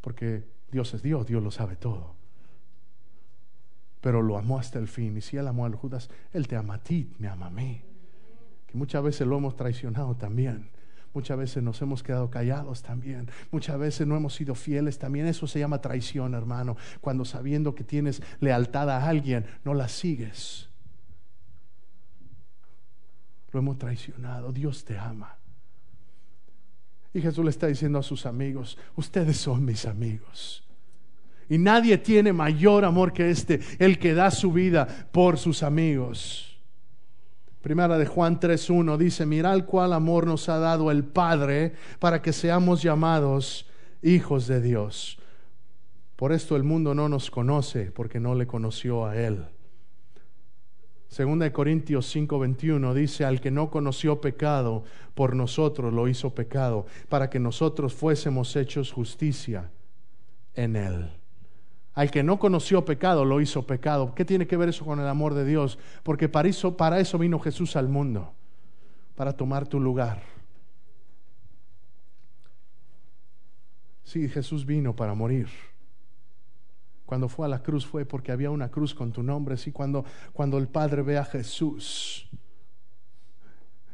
porque Dios es Dios, Dios lo sabe todo. Pero lo amó hasta el fin. Y si Él amó a Judas, Él te ama a ti, me ama a mí. Que muchas veces lo hemos traicionado también. Muchas veces nos hemos quedado callados también. Muchas veces no hemos sido fieles también. Eso se llama traición, hermano. Cuando sabiendo que tienes lealtad a alguien, no la sigues. Lo hemos traicionado. Dios te ama. Y Jesús le está diciendo a sus amigos, ustedes son mis amigos. Y nadie tiene mayor amor que este, el que da su vida por sus amigos. Primera de Juan 3.1 dice, mirad cuál amor nos ha dado el Padre para que seamos llamados hijos de Dios. Por esto el mundo no nos conoce, porque no le conoció a Él. Segunda de Corintios 5:21 dice, al que no conoció pecado, por nosotros lo hizo pecado, para que nosotros fuésemos hechos justicia en Él. Al que no conoció pecado, lo hizo pecado. ¿Qué tiene que ver eso con el amor de Dios? Porque para eso, para eso vino Jesús al mundo, para tomar tu lugar. Sí, Jesús vino para morir. Cuando fue a la cruz fue porque había una cruz con tu nombre. Sí, cuando, cuando el Padre ve a Jesús,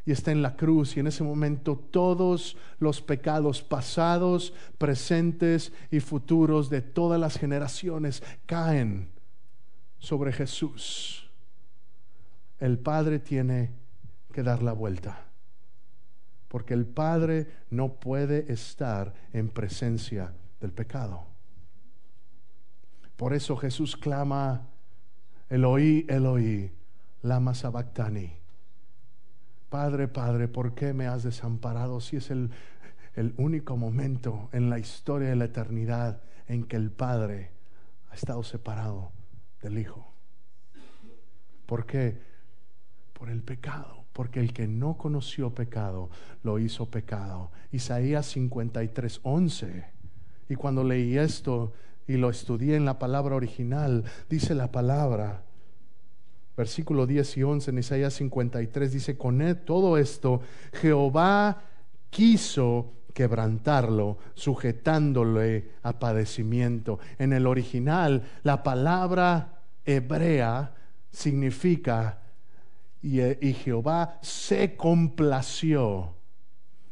y está en la cruz y en ese momento todos los pecados pasados, presentes y futuros de todas las generaciones caen sobre Jesús. El Padre tiene que dar la vuelta, porque el Padre no puede estar en presencia del pecado. Por eso Jesús clama, Eloí, Eloí, lama sabactani Padre, Padre, ¿por qué me has desamparado si es el, el único momento en la historia de la eternidad en que el Padre ha estado separado del Hijo? ¿Por qué? Por el pecado. Porque el que no conoció pecado lo hizo pecado. Isaías 53, 11. Y cuando leí esto y lo estudié en la palabra original, dice la palabra, versículo 10 y 11 en Isaías 53 dice, con todo esto Jehová quiso quebrantarlo, sujetándole a padecimiento. En el original, la palabra hebrea significa, y, y Jehová se complació,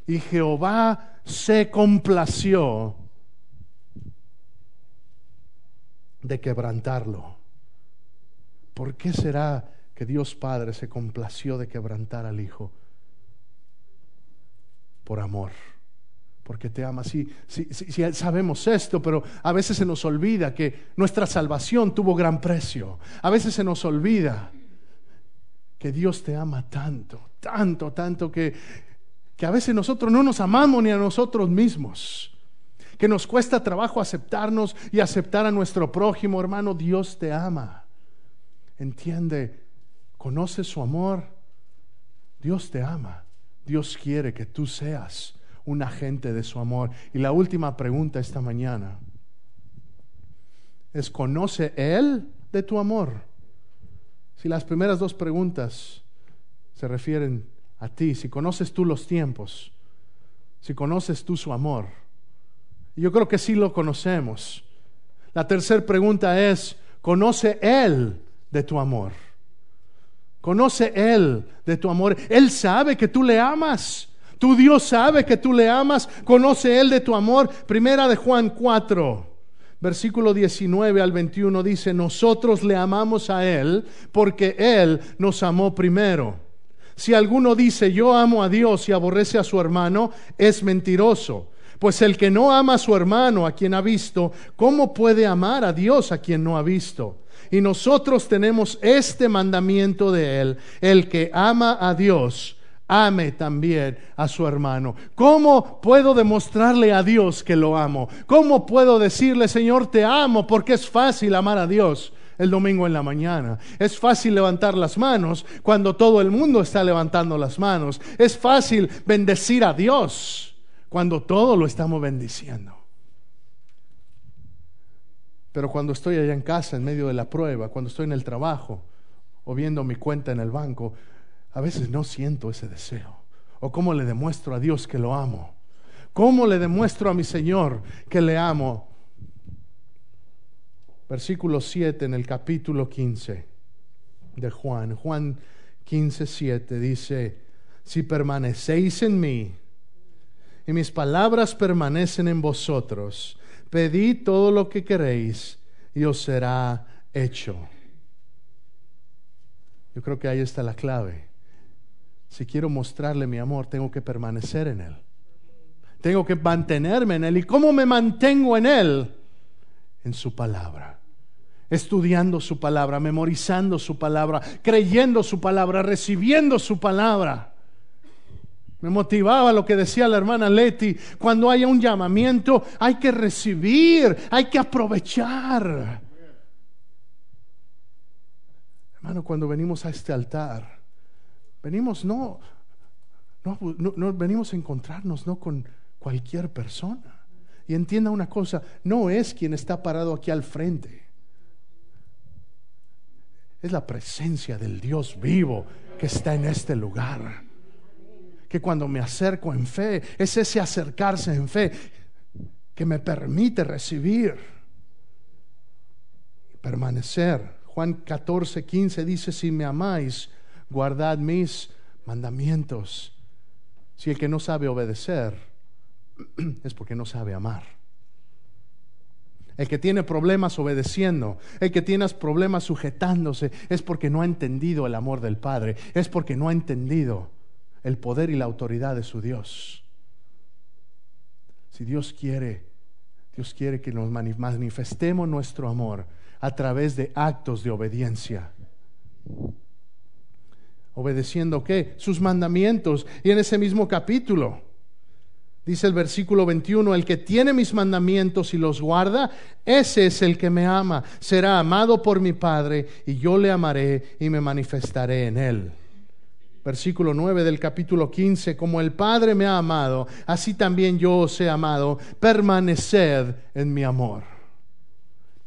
y Jehová se complació de quebrantarlo. ¿Por qué será que Dios Padre se complació de quebrantar al Hijo? Por amor. Porque te ama. Sí, sí, sabemos esto, pero a veces se nos olvida que nuestra salvación tuvo gran precio. A veces se nos olvida que Dios te ama tanto, tanto, tanto que, que a veces nosotros no nos amamos ni a nosotros mismos. Que nos cuesta trabajo aceptarnos y aceptar a nuestro prójimo, hermano. Dios te ama entiende, conoce su amor. Dios te ama. Dios quiere que tú seas un agente de su amor. Y la última pregunta esta mañana es, ¿conoce Él de tu amor? Si las primeras dos preguntas se refieren a ti, si conoces tú los tiempos, si conoces tú su amor, yo creo que sí lo conocemos. La tercera pregunta es, ¿conoce Él de tu amor. Conoce Él de tu amor. Él sabe que tú le amas. Tu Dios sabe que tú le amas. Conoce Él de tu amor. Primera de Juan 4, versículo 19 al 21 dice, nosotros le amamos a Él porque Él nos amó primero. Si alguno dice, yo amo a Dios y aborrece a su hermano, es mentiroso. Pues el que no ama a su hermano, a quien ha visto, ¿cómo puede amar a Dios a quien no ha visto? Y nosotros tenemos este mandamiento de Él, el que ama a Dios, ame también a su hermano. ¿Cómo puedo demostrarle a Dios que lo amo? ¿Cómo puedo decirle, Señor, te amo? Porque es fácil amar a Dios el domingo en la mañana. Es fácil levantar las manos cuando todo el mundo está levantando las manos. Es fácil bendecir a Dios cuando todo lo estamos bendiciendo. Pero cuando estoy allá en casa, en medio de la prueba, cuando estoy en el trabajo o viendo mi cuenta en el banco, a veces no siento ese deseo. ¿O cómo le demuestro a Dios que lo amo? ¿Cómo le demuestro a mi Señor que le amo? Versículo 7 en el capítulo 15 de Juan. Juan 15, 7 dice, si permanecéis en mí y mis palabras permanecen en vosotros. Pedid todo lo que queréis y os será hecho. Yo creo que ahí está la clave. Si quiero mostrarle mi amor, tengo que permanecer en Él. Tengo que mantenerme en Él. ¿Y cómo me mantengo en Él? En su palabra. Estudiando su palabra, memorizando su palabra, creyendo su palabra, recibiendo su palabra. Me motivaba lo que decía la hermana Leti, cuando haya un llamamiento hay que recibir, hay que aprovechar. Hermano, cuando venimos a este altar, venimos no, no, no, venimos a encontrarnos no con cualquier persona. Y entienda una cosa, no es quien está parado aquí al frente. Es la presencia del Dios vivo que está en este lugar. Que cuando me acerco en fe, es ese acercarse en fe que me permite recibir, permanecer. Juan 14, 15 dice, si me amáis, guardad mis mandamientos. Si el que no sabe obedecer, es porque no sabe amar. El que tiene problemas obedeciendo, el que tiene problemas sujetándose, es porque no ha entendido el amor del Padre, es porque no ha entendido el poder y la autoridad de su Dios. Si Dios quiere, Dios quiere que nos manifestemos nuestro amor a través de actos de obediencia. ¿Obedeciendo qué? Sus mandamientos. Y en ese mismo capítulo, Dice el versículo 21, el que tiene mis mandamientos y los guarda, ese es el que me ama. Será amado por mi Padre y yo le amaré y me manifestaré en él. Versículo 9 del capítulo 15, como el Padre me ha amado, así también yo os he amado, permaneced en mi amor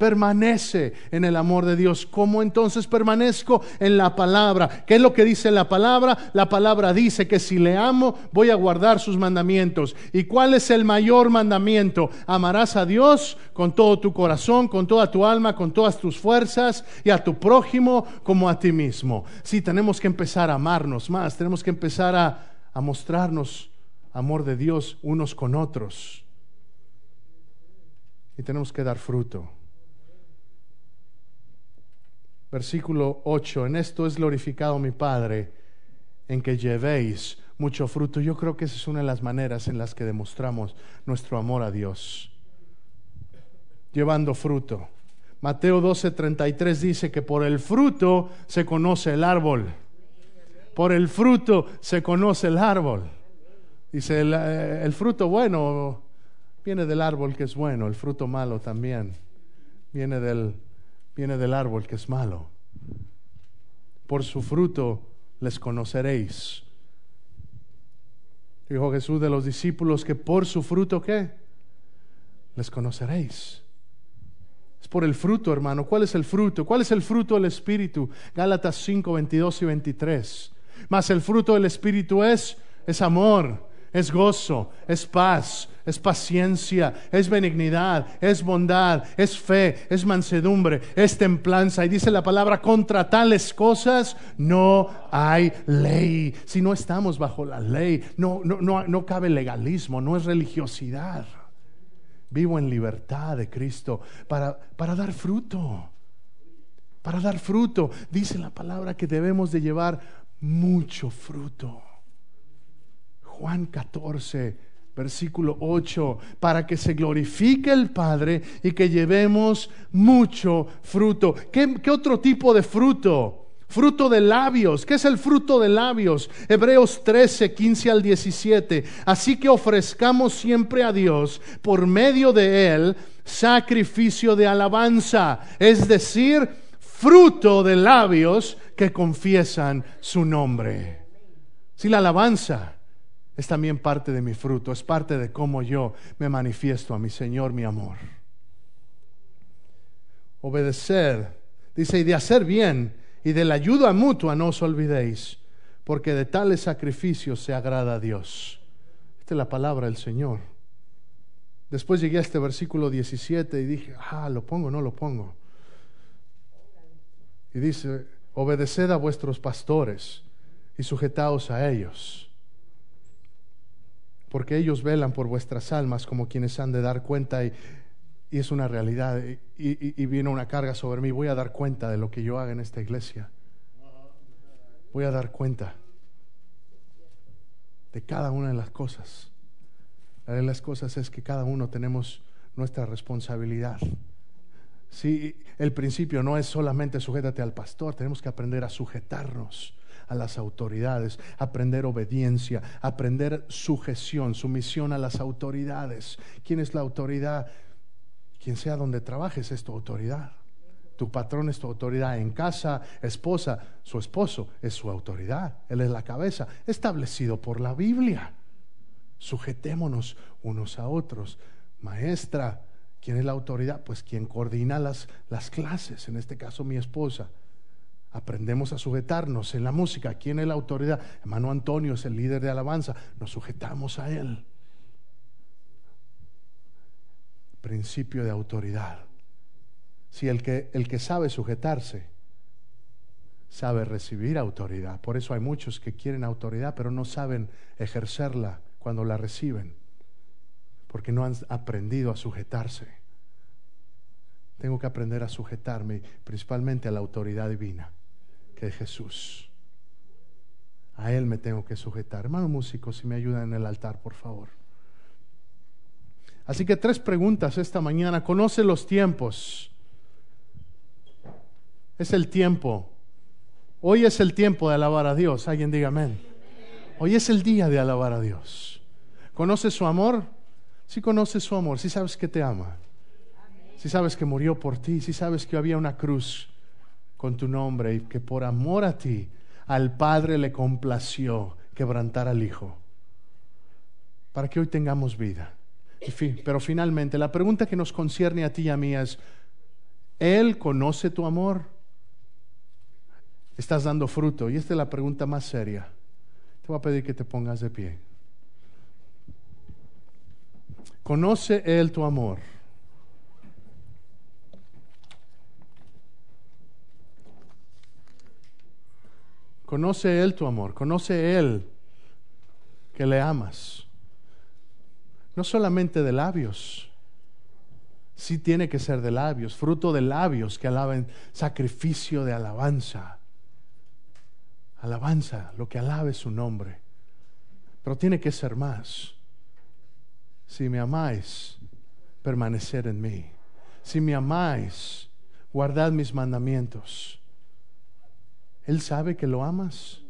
permanece en el amor de Dios. ¿Cómo entonces permanezco en la palabra? ¿Qué es lo que dice la palabra? La palabra dice que si le amo, voy a guardar sus mandamientos. ¿Y cuál es el mayor mandamiento? Amarás a Dios con todo tu corazón, con toda tu alma, con todas tus fuerzas y a tu prójimo como a ti mismo. Sí, tenemos que empezar a amarnos más, tenemos que empezar a, a mostrarnos amor de Dios unos con otros. Y tenemos que dar fruto. Versículo 8, en esto es glorificado mi Padre, en que llevéis mucho fruto. Yo creo que esa es una de las maneras en las que demostramos nuestro amor a Dios. Llevando fruto. Mateo 12:33 dice que por el fruto se conoce el árbol. Por el fruto se conoce el árbol. Dice, el, eh, el, fruto bueno viene del árbol que es bueno, el fruto malo también viene del viene del árbol que es malo. Por su fruto les conoceréis. Dijo Jesús de los discípulos que por su fruto qué? Les conoceréis. Es por el fruto, hermano. ¿Cuál es el fruto? ¿Cuál es el fruto del Espíritu? Gálatas 5, 22 y 23. Mas el fruto del Espíritu es, es amor, es gozo, es paz, es paciencia, es benignidad, es bondad, es fe, es mansedumbre, es templanza. Y dice la palabra, contra tales cosas no hay ley. Si no estamos bajo la ley, no, no, no, no cabe legalismo, no es religiosidad. Vivo en libertad de Cristo para, para dar fruto. Para dar fruto. Dice la palabra que debemos de llevar mucho fruto. Juan 14, versículo 8, para que se glorifique el Padre y que llevemos mucho fruto. ¿Qué, otro tipo de fruto? Fruto de labios. ¿Qué es el fruto de labios? Hebreos 13, 15 al 17. Así que ofrezcamos siempre a Dios por medio de Él sacrificio de alabanza, es decir, fruto de labios que confiesan su nombre. Si la alabanza es también parte de mi fruto, es parte de cómo yo me manifiesto a mi Señor, mi amor. Obedecer, dice, y de hacer bien, y de la ayuda mutua no os olvidéis, porque de tales sacrificios se agrada a Dios. Esta es la palabra del Señor. Después llegué a este versículo 17 y dije, ah, lo pongo, no lo pongo. Y dice, obedeced a vuestros pastores y sujetaos a ellos porque ellos velan por vuestras almas como quienes han de dar cuenta y, es una realidad y, y, y viene una carga sobre mí. Voy a dar cuenta de lo que yo haga en esta iglesia. Voy a dar cuenta de cada una de las cosas. La de las cosas es que cada uno tenemos nuestra responsabilidad. Si el principio no es solamente sujétate al pastor, tenemos que aprender a sujetarnos a las autoridades, aprender obediencia, aprender sujeción, sumisión a las autoridades. ¿Quién es la autoridad? Quien sea donde trabajes es tu autoridad. Tu patrón es tu autoridad en casa, esposa, su esposo es su autoridad. Él es la cabeza, establecido por la Biblia. Sujetémonos unos a otros. Maestra, ¿quién es la autoridad? Pues quien coordina las, las clases, en este caso mi esposa. Aprendemos a sujetarnos en la música. ¿Quién es la autoridad? Hermano Antonio es el líder de alabanza. Nos sujetamos a él. Principio de autoridad. Si el que, el que sabe sujetarse, sabe recibir autoridad. Por eso hay muchos que quieren autoridad, pero no saben ejercerla cuando la reciben, porque no han aprendido a sujetarse. Tengo que aprender a sujetarme principalmente a la autoridad divina, Jesús. A Él me tengo que sujetar. Hermano músico, si me ayudan en el altar, por favor. Así que tres preguntas esta mañana. Conoce los tiempos. Es el tiempo. Hoy es el tiempo de alabar a Dios. Alguien diga amén. Hoy es el día de alabar a Dios. ¿Conoce su amor? Si conoces su amor, si sabes que te ama, si sabes que murió por ti, si sabes que había una cruz con tu nombre y que por amor a ti al Padre le complació quebrantar al Hijo, para que hoy tengamos vida. Pero finalmente, la pregunta que nos concierne a ti y a mí es, ¿Él conoce tu amor? ¿Estás dando fruto? Y esta es la pregunta más seria. Te voy a pedir que te pongas de pie. ¿Conoce Él tu amor? Conoce Él tu amor, conoce Él que le amas. No solamente de labios, sí tiene que ser de labios, fruto de labios que alaben, sacrificio de alabanza. Alabanza, lo que alabe su nombre. Pero tiene que ser más. Si me amáis, permanecer en mí. Si me amáis, guardad mis mandamientos. Él sabe que lo amas.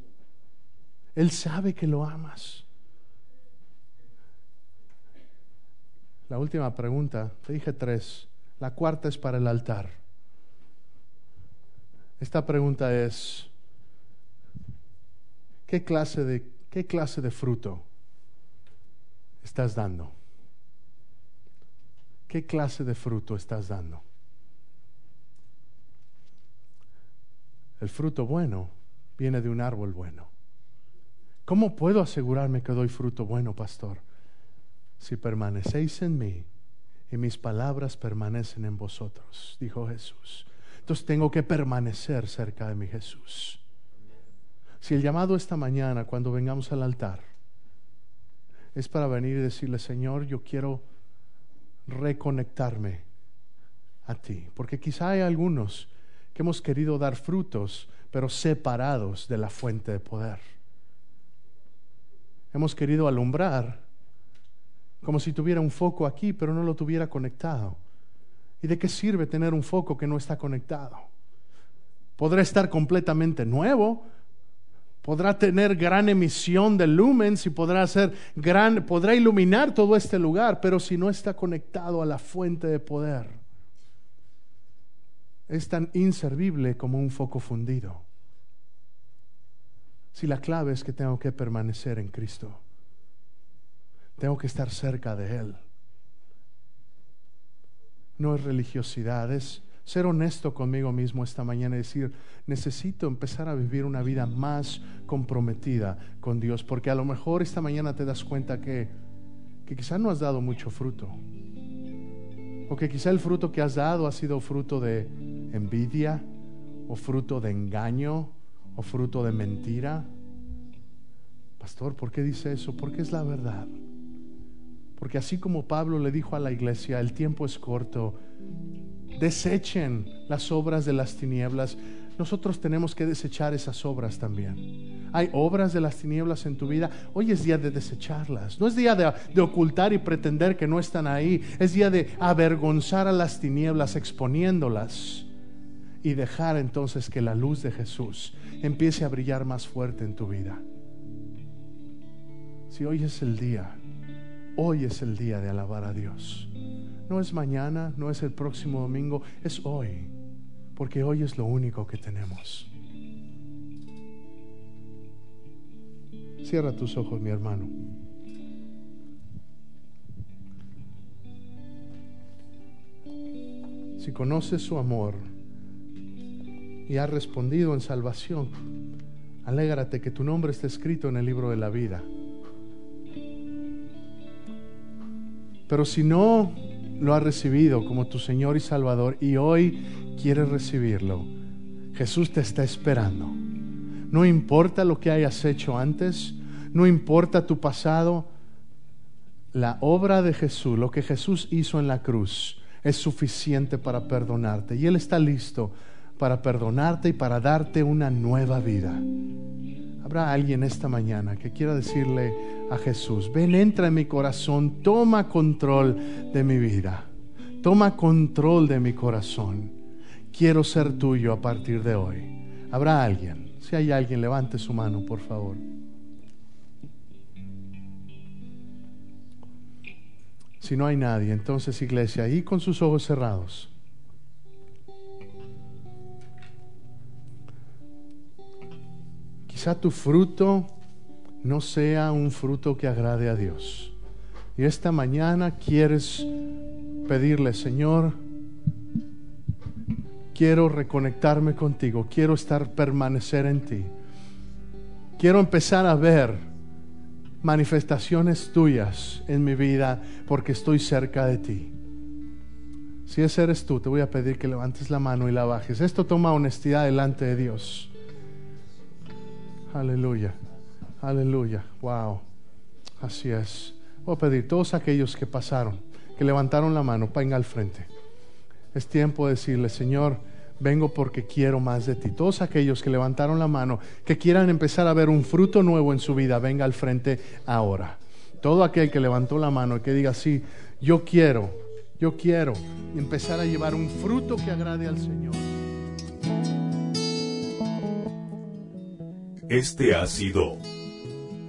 Él sabe que lo amas. La última pregunta, te dije tres. La cuarta es para el altar. Esta pregunta es, ¿qué clase de, qué clase de fruto estás dando? ¿Qué clase de fruto estás dando? El fruto bueno viene de un árbol bueno. ¿Cómo puedo asegurarme que doy fruto bueno, pastor? Si permanecéis en mí y mis palabras permanecen en vosotros, dijo Jesús. Entonces tengo que permanecer cerca de mi Jesús. Si el llamado esta mañana, cuando vengamos al altar, es para venir y decirle, Señor, yo quiero reconectarme a ti, porque quizá hay algunos que hemos querido dar frutos, pero separados de la fuente de poder. Hemos querido alumbrar como si tuviera un foco aquí, pero no lo tuviera conectado. ¿Y de qué sirve tener un foco que no está conectado? Podrá estar completamente nuevo, podrá tener gran emisión de lumens y podrá hacer gran, podrá iluminar todo este lugar, pero si no está conectado a la fuente de poder, es tan inservible como un foco fundido. Si la clave es que tengo que permanecer en Cristo, tengo que estar cerca de Él. No es religiosidad, es ser honesto conmigo mismo esta mañana y decir, necesito empezar a vivir una vida más comprometida con Dios, porque a lo mejor esta mañana te das cuenta que, que quizá no has dado mucho fruto, o que quizá el fruto que has dado ha sido fruto de envidia, o fruto de engaño, o fruto de mentira. Pastor, ¿por qué dice eso? Porque es la verdad. Porque así como Pablo le dijo a la iglesia, el tiempo es corto, desechen las obras de las tinieblas, nosotros tenemos que desechar esas obras también. Hay obras de las tinieblas en tu vida. Hoy es día de desecharlas. No es día de, de, ocultar y pretender que no están ahí. Es día de avergonzar a las tinieblas exponiéndolas y dejar entonces que la luz de Jesús empiece a brillar más fuerte en tu vida. Si hoy es el día, hoy es el día de alabar a Dios. No es mañana, no es el próximo domingo, es hoy porque hoy es lo único que tenemos. Cierra tus ojos, mi hermano. Si conoces su amor y has respondido en salvación, alégrate que tu nombre esté escrito en el libro de la vida. Pero si no lo has recibido como tu Señor y Salvador y hoy quieres recibirlo, Jesús te está esperando. No importa lo que hayas hecho antes, no importa tu pasado, la obra de Jesús, lo que Jesús hizo en la cruz, es suficiente para perdonarte. Y Él está listo para perdonarte y para darte una nueva vida. Habrá alguien esta mañana que quiera decirle a Jesús, ven, entra en mi corazón, toma control de mi vida, toma control de mi corazón. Quiero ser tuyo a partir de hoy. Habrá alguien. Si hay alguien, levante su mano, por favor. Si no hay nadie, entonces iglesia, ahí con sus ojos cerrados. Quizá tu fruto no sea un fruto que agrade a Dios. Y esta mañana quieres pedirle, Señor, quiero reconectarme contigo, quiero estar, permanecer en ti. Quiero empezar a ver manifestaciones tuyas en mi vida porque estoy cerca de ti. Si ese eres tú, te voy a pedir que levantes la mano y la bajes. Esto toma honestidad delante de Dios. Aleluya, aleluya, wow. Así es. Voy a pedir todos aquellos que pasaron, que levantaron la mano, venga al frente. Es tiempo de decirle, Señor, vengo porque quiero más de ti. Todos aquellos que levantaron la mano, que quieran empezar a ver un fruto nuevo en su vida, venga al frente ahora. Todo aquel que levantó la mano y que diga, sí, yo quiero, yo quiero empezar a llevar un fruto que agrade al Señor. Este ha sido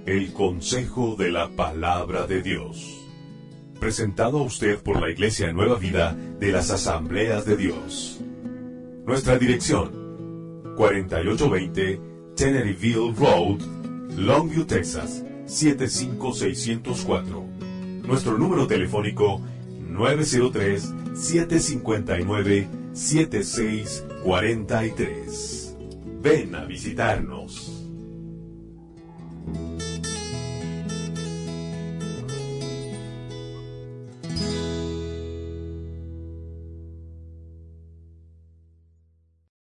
el consejo de la palabra de Dios, presentado a usted por la Iglesia Nueva Vida de las Asambleas de Dios. Nuestra dirección, 4820 Teneryville Road, Longview, Texas, 75604. Nuestro número telefónico, 903-759-7643. Ven a visitarnos.